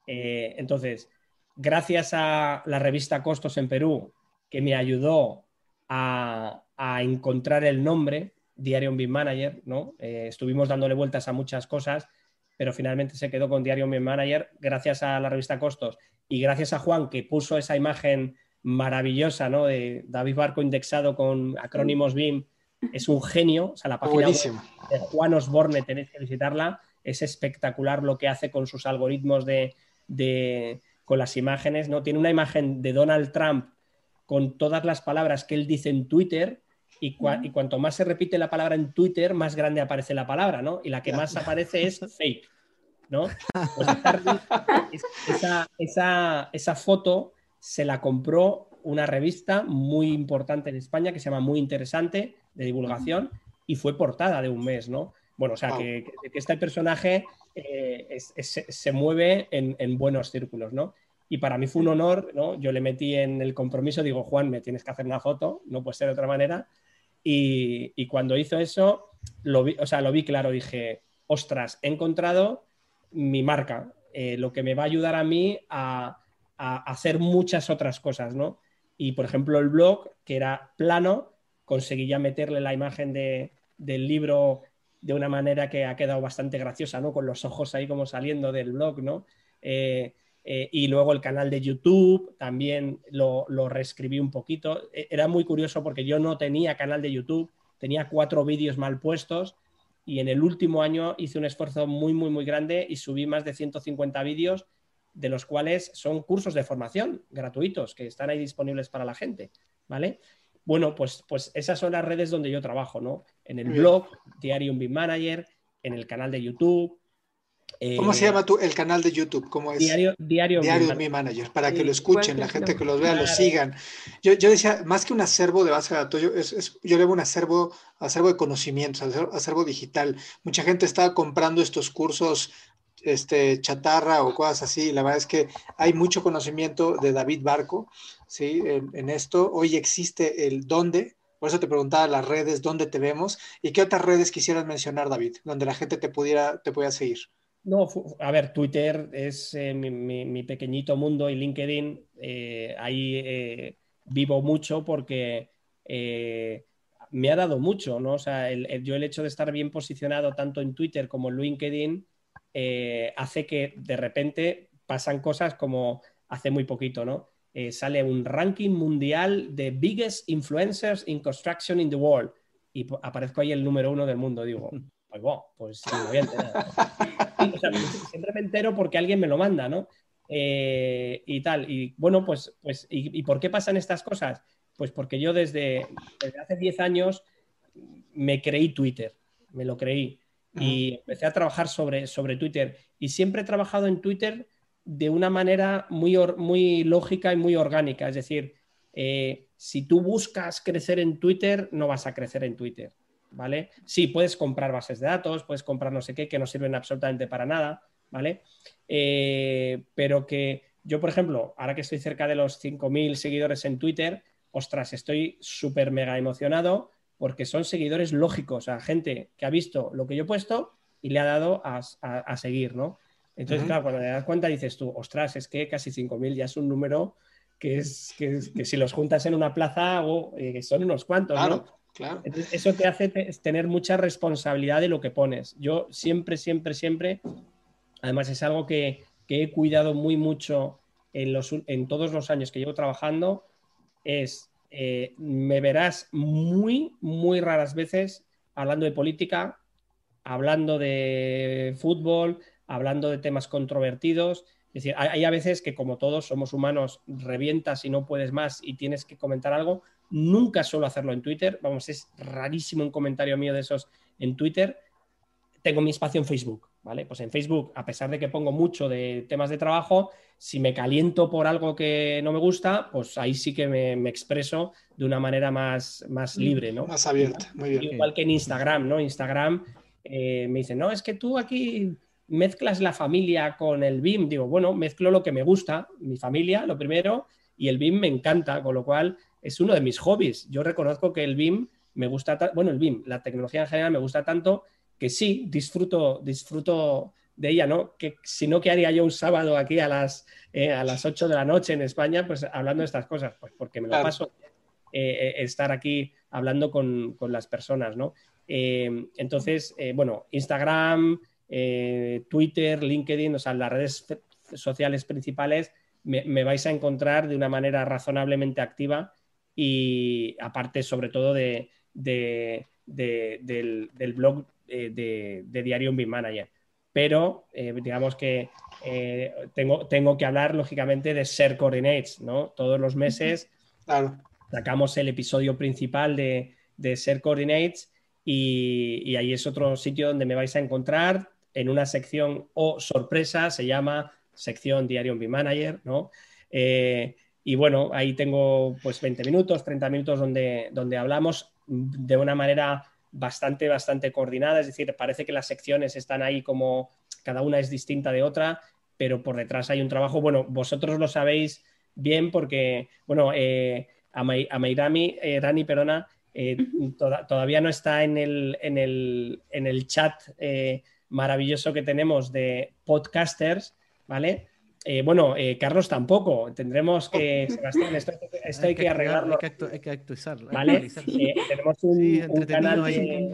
Eh, entonces, gracias a la revista Costos en Perú, que me ayudó a, encontrar el nombre, Diario Big Manager, ¿no? Eh, estuvimos dándole vueltas a muchas cosas, pero finalmente se quedó con Diario Big Manager gracias a la revista Costos y gracias a Juan que puso esa imagen maravillosa, ¿no? De David Barco indexado con acrónimos BIM. Es un genio, o sea, la página de Juan Osborne, tenéis que visitarla, es espectacular lo que hace con sus algoritmos de con las imágenes, ¿no? Tiene una imagen de Donald Trump con todas las palabras que él dice en Twitter y, cuanto más se repite la palabra en Twitter, más grande aparece la palabra, ¿no? Y la que más aparece es fake, ¿no? Pues esa, esa, foto se la compró una revista muy importante en España que se llama Muy Interesante de divulgación y fue portada de un mes, ¿no? Bueno, o sea, que, este personaje eh, se mueve en, buenos círculos, ¿no? Y para mí fue un honor, ¿no? Yo le metí en el compromiso, digo, Juan, me tienes que hacer una foto, no puede ser de otra manera. Y, cuando hizo eso, lo vi, o sea, lo vi claro, dije, ostras, he encontrado mi marca, eh, lo que me va a ayudar a mí a, hacer muchas otras cosas, ¿no? Y, por ejemplo, el blog, que era plano, conseguí ya meterle la imagen del libro de una manera que ha quedado bastante graciosa, ¿no? Con los ojos ahí como saliendo del blog, ¿no? Eh, eh, y luego el canal de YouTube también lo, reescribí un poquito. E, era muy curioso porque yo no tenía canal de YouTube, tenía cuatro vídeos mal puestos y en el último año hice un esfuerzo muy, muy, muy grande y subí más de 150 vídeos, de los cuales son cursos de formación gratuitos que están ahí disponibles para la gente, ¿vale? Bueno, pues, pues esas son las redes donde yo trabajo, ¿no? En el blog, Diario un Manager, en el canal de YouTube. ¿Cómo se eh, llama tú el canal de YouTube? ¿Cómo es? Diario, Diario, Diario Manager, para que lo escuchen, la gente que los vea, lo sigan. Yo, yo, decía, más que un acervo de base de datos, yo, es, yo le veo un acervo, acervo de conocimientos, acervo digital. Mucha gente está comprando estos cursos este, chatarra o cosas así. La verdad es que hay mucho conocimiento de David Barco, ¿sí? En, esto. Hoy existe el dónde, por eso te preguntaba las redes, dónde te vemos y qué otras redes quisieras mencionar, David, donde la gente te pudiera, te pueda seguir. No, a ver, Twitter es eh, mi, pequeñito mundo y LinkedIn, eh, ahí eh, vivo mucho porque me ha dado mucho, ¿no? O sea, yo el hecho de estar bien posicionado tanto en Twitter como en LinkedIn hace que de repente pasan cosas como hace muy poquito, ¿no? Eh, sale un ranking mundial de biggest influencers in construction in the world y aparezco ahí el número uno del mundo. Digo, pues, pues me voy a enterar. siempre me entero porque alguien me lo manda, ¿no? Eh, y tal. Y bueno, pues, pues ¿y, por qué pasan estas cosas? Pues porque yo desde, desde hace 10 años me creí Twitter, me lo creí y empecé a trabajar sobre, sobre Twitter. Y siempre he trabajado en Twitter de una manera muy, muy lógica y muy orgánica. Es decir, eh, si tú buscas crecer en Twitter, no vas a crecer en Twitter, ¿vale? Sí, puedes comprar bases de datos, puedes comprar no sé qué, que no sirven absolutamente para nada, ¿vale? Eh, pero que yo, por ejemplo, ahora que estoy cerca de los 5.000 seguidores en Twitter, ostras, estoy súper mega emocionado porque son seguidores lógicos, a gente que ha visto lo que yo he puesto y le ha dado a, seguir, ¿no? Entonces, claro, cuando te das cuenta dices tú, ostras, es que casi 5.000 ya es un número que es que, si los juntas en una plaza eh, son unos cuantos, ¿no? Claro. Entonces, eso te hace tener mucha responsabilidad de lo que pones. Yo siempre, siempre, siempre, además es algo que, he cuidado muy mucho en, los, en todos los años que llevo trabajando, es, eh, me verás muy, muy raras veces hablando de política, hablando de fútbol, hablando de temas controvertidos. Es decir, hay, a veces que como todos somos humanos, revientas y no puedes más y tienes que comentar algo. Nunca suelo hacerlo en Twitter. Vamos, es rarísimo un comentario mío de esos en Twitter. Tengo mi espacio en Facebook, ¿vale? Pues en Facebook, a pesar de que pongo mucho de temas de trabajo, si me caliento por algo que no me gusta, pues ahí sí que me, expreso de una manera más, más mm, libre, ¿no? Más abierta, muy bien. Igual que en Instagram, ¿no? Instagram eh, me dicen, no, es que tú aquí mezclas la familia con el BIM. Digo, bueno, mezclo lo que me gusta, mi familia, lo primero, y el BIM me encanta, con lo cual es uno de mis hobbies. Yo reconozco que el BIM me gusta, bueno, el BIM, la tecnología en general me gusta tanto que sí, disfruto, disfruto de ella, ¿no? Que si no, ¿qué haría yo un sábado aquí a las, eh, a las 8 de la noche en España? Pues hablando de estas cosas, pues porque me lo paso eh, estar aquí hablando con, con las personas, ¿no? Eh, entonces, eh, bueno, Instagram, eh, Twitter, LinkedIn, o sea, las redes sociales principales me, vais a encontrar de una manera razonablemente activa y aparte sobre todo de, del, blog de, Diario BIM Manager. Pero digamos que tengo, tengo que hablar lógicamente de Share Coordinates, ¿no? Todos los meses sacamos el episodio principal de, de Share Coordinates y, ahí es otro sitio donde me vais a encontrar en una sección o sorpresa, se llama sección Diario B Manager, ¿no? Eh, y bueno, ahí tengo pues 20 minutos, 30 minutos donde, donde hablamos de una manera bastante, bastante coordinada, es decir, parece que las secciones están ahí como cada una es distinta de otra, pero por detrás hay un trabajo, bueno, vosotros lo sabéis bien porque, bueno, eh, a, Mairami, eh, Rani, perdona, eh, todavía no está en el, en el, en el chat maravilloso que tenemos de podcasters, ¿vale? Eh, bueno, Carlos tampoco. Tendremos que, Sebastián, esto, hay, que, arreglarlo. Hay que, actualizarlo. ¿Vale? tenemos un, canal de,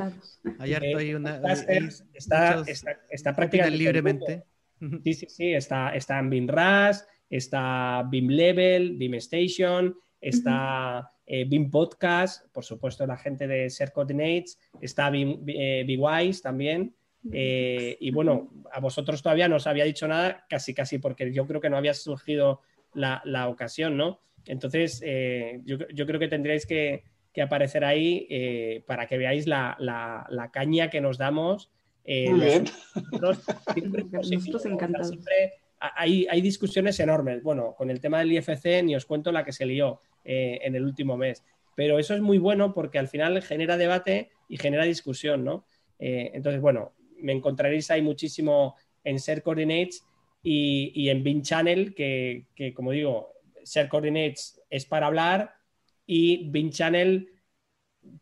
hay una, podcasters. está, está, está, prácticamente libremente. Sí, sí, sí. Está, está en BIMRAS, está BIM Level, BIM Station, está eh, BIM Podcast, por supuesto la gente de Ser Coordinates, está BIM, eh, también. Eh, y bueno, a vosotros todavía no os había dicho nada, casi casi porque yo creo que no había surgido la, ocasión, ¿no? Entonces, eh, yo, creo que tendríais que, aparecer ahí para que veáis la, caña que nos damos. Muy bien. Nosotros, encantados. hay, hay discusiones enormes. Bueno, con el tema del IFC ni os cuento la que se lió. Eh, en el último mes. Pero eso es muy bueno porque al final genera debate y genera discusión, ¿no? Eh, entonces, bueno, me encontraréis ahí muchísimo en Share Coordinates y, en Bin Channel, que, como digo, Share Coordinates es para hablar y Bin Channel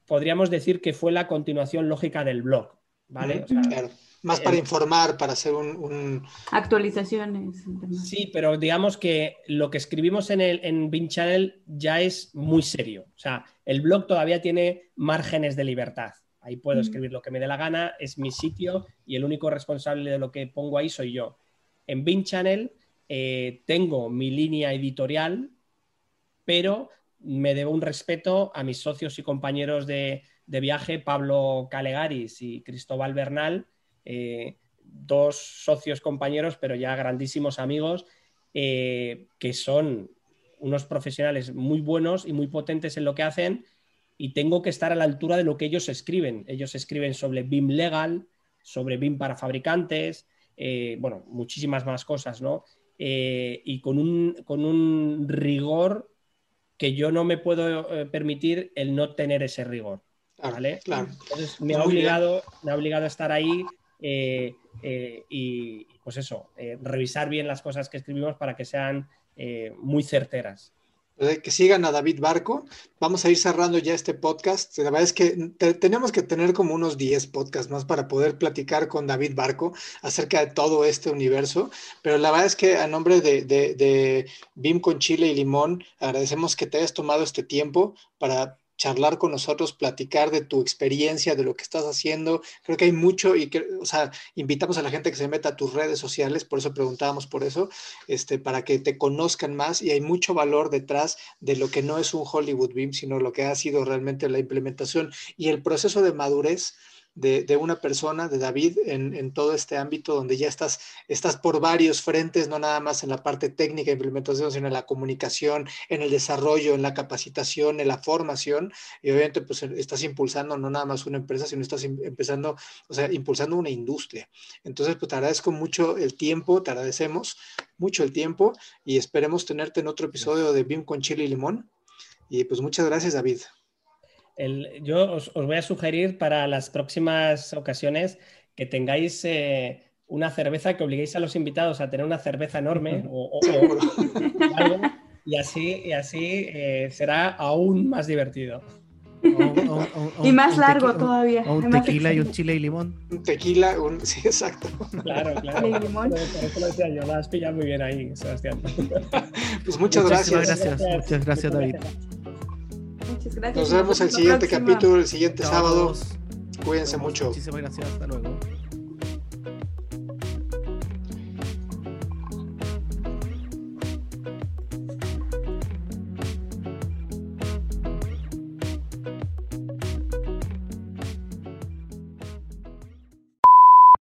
podríamos decir que fue la continuación lógica del blog, ¿vale? Más para informar, para hacer un, Actualizaciones. Sí, pero digamos que lo que escribimos en el en Bin Channel ya es muy serio. O sea, el blog todavía tiene márgenes de libertad. Ahí puedo escribir lo que me dé la gana, es mi sitio y el único responsable de lo que pongo ahí soy yo. En Bin Channel eh, tengo mi línea editorial, pero me debo un respeto a mis socios y compañeros de, de viaje, Pablo Calegaris y Cristóbal Bernal, eh, dos socios compañeros, pero ya grandísimos amigos, eh, que son unos profesionales muy buenos y muy potentes en lo que hacen y tengo que estar a la altura de lo que ellos escriben. Ellos escriben sobre BIM legal, sobre BIM para fabricantes, eh, bueno, muchísimas más cosas, ¿no? y con un, con un rigor que yo no me puedo eh, permitir el no tener ese rigor. ¿vale? Claro. Entonces me ha, obligado, me ha obligado a estar ahí eh, eh, y pues eso, revisar bien las cosas que escribimos para que sean muy certeras que sigan a David Barco. Vamos a ir cerrando ya este podcast. La verdad es que tenemos que tener como unos 10 podcasts más para poder platicar con David Barco acerca de todo este universo. Pero la verdad es que a nombre de, de, de BIM con Chile y Limón, agradecemos que te hayas tomado este tiempo para charlar con nosotros, platicar de tu experiencia, de lo que estás haciendo. Creo que hay mucho y que, o sea, invitamos a la gente que se meta a tus redes sociales, por eso preguntábamos por eso, este, para que te conozcan más y hay mucho valor detrás de lo que no es un Hollywood Beam, sino lo que ha sido realmente la implementación y el proceso de madurez de, una persona, de David, en, todo este ámbito donde ya estás, estás por varios frentes, no nada más en la parte técnica de implementación, sino en la comunicación, en el desarrollo, en la capacitación, en la formación, y obviamente pues estás impulsando no nada más una empresa, sino estás em, empezando, o sea, impulsando una industria. Entonces, pues te agradezco mucho el tiempo, te agradecemos mucho el tiempo y esperemos tenerte en otro episodio de BIM con chile y limón. Y pues muchas gracias, David yo os, voy a sugerir para las próximas ocasiones que tengáis eh, una cerveza, que obliguéis a los invitados a tener una cerveza enorme o, algo, y así, y así eh, será aún más divertido. y más largo todavía. un tequila y un chile y limón. Un tequila, un... sí, exacto. Claro, claro. Y limón. Por eso lo decía yo, la has pillado muy bien ahí, Sebastián. Pues muchas, gracias. gracias. Muchas gracias, David. Muchas gracias. Nos vemos el siguiente capítulo, el siguiente sábado. Cuídense mucho. Muchísimas gracias. Hasta luego.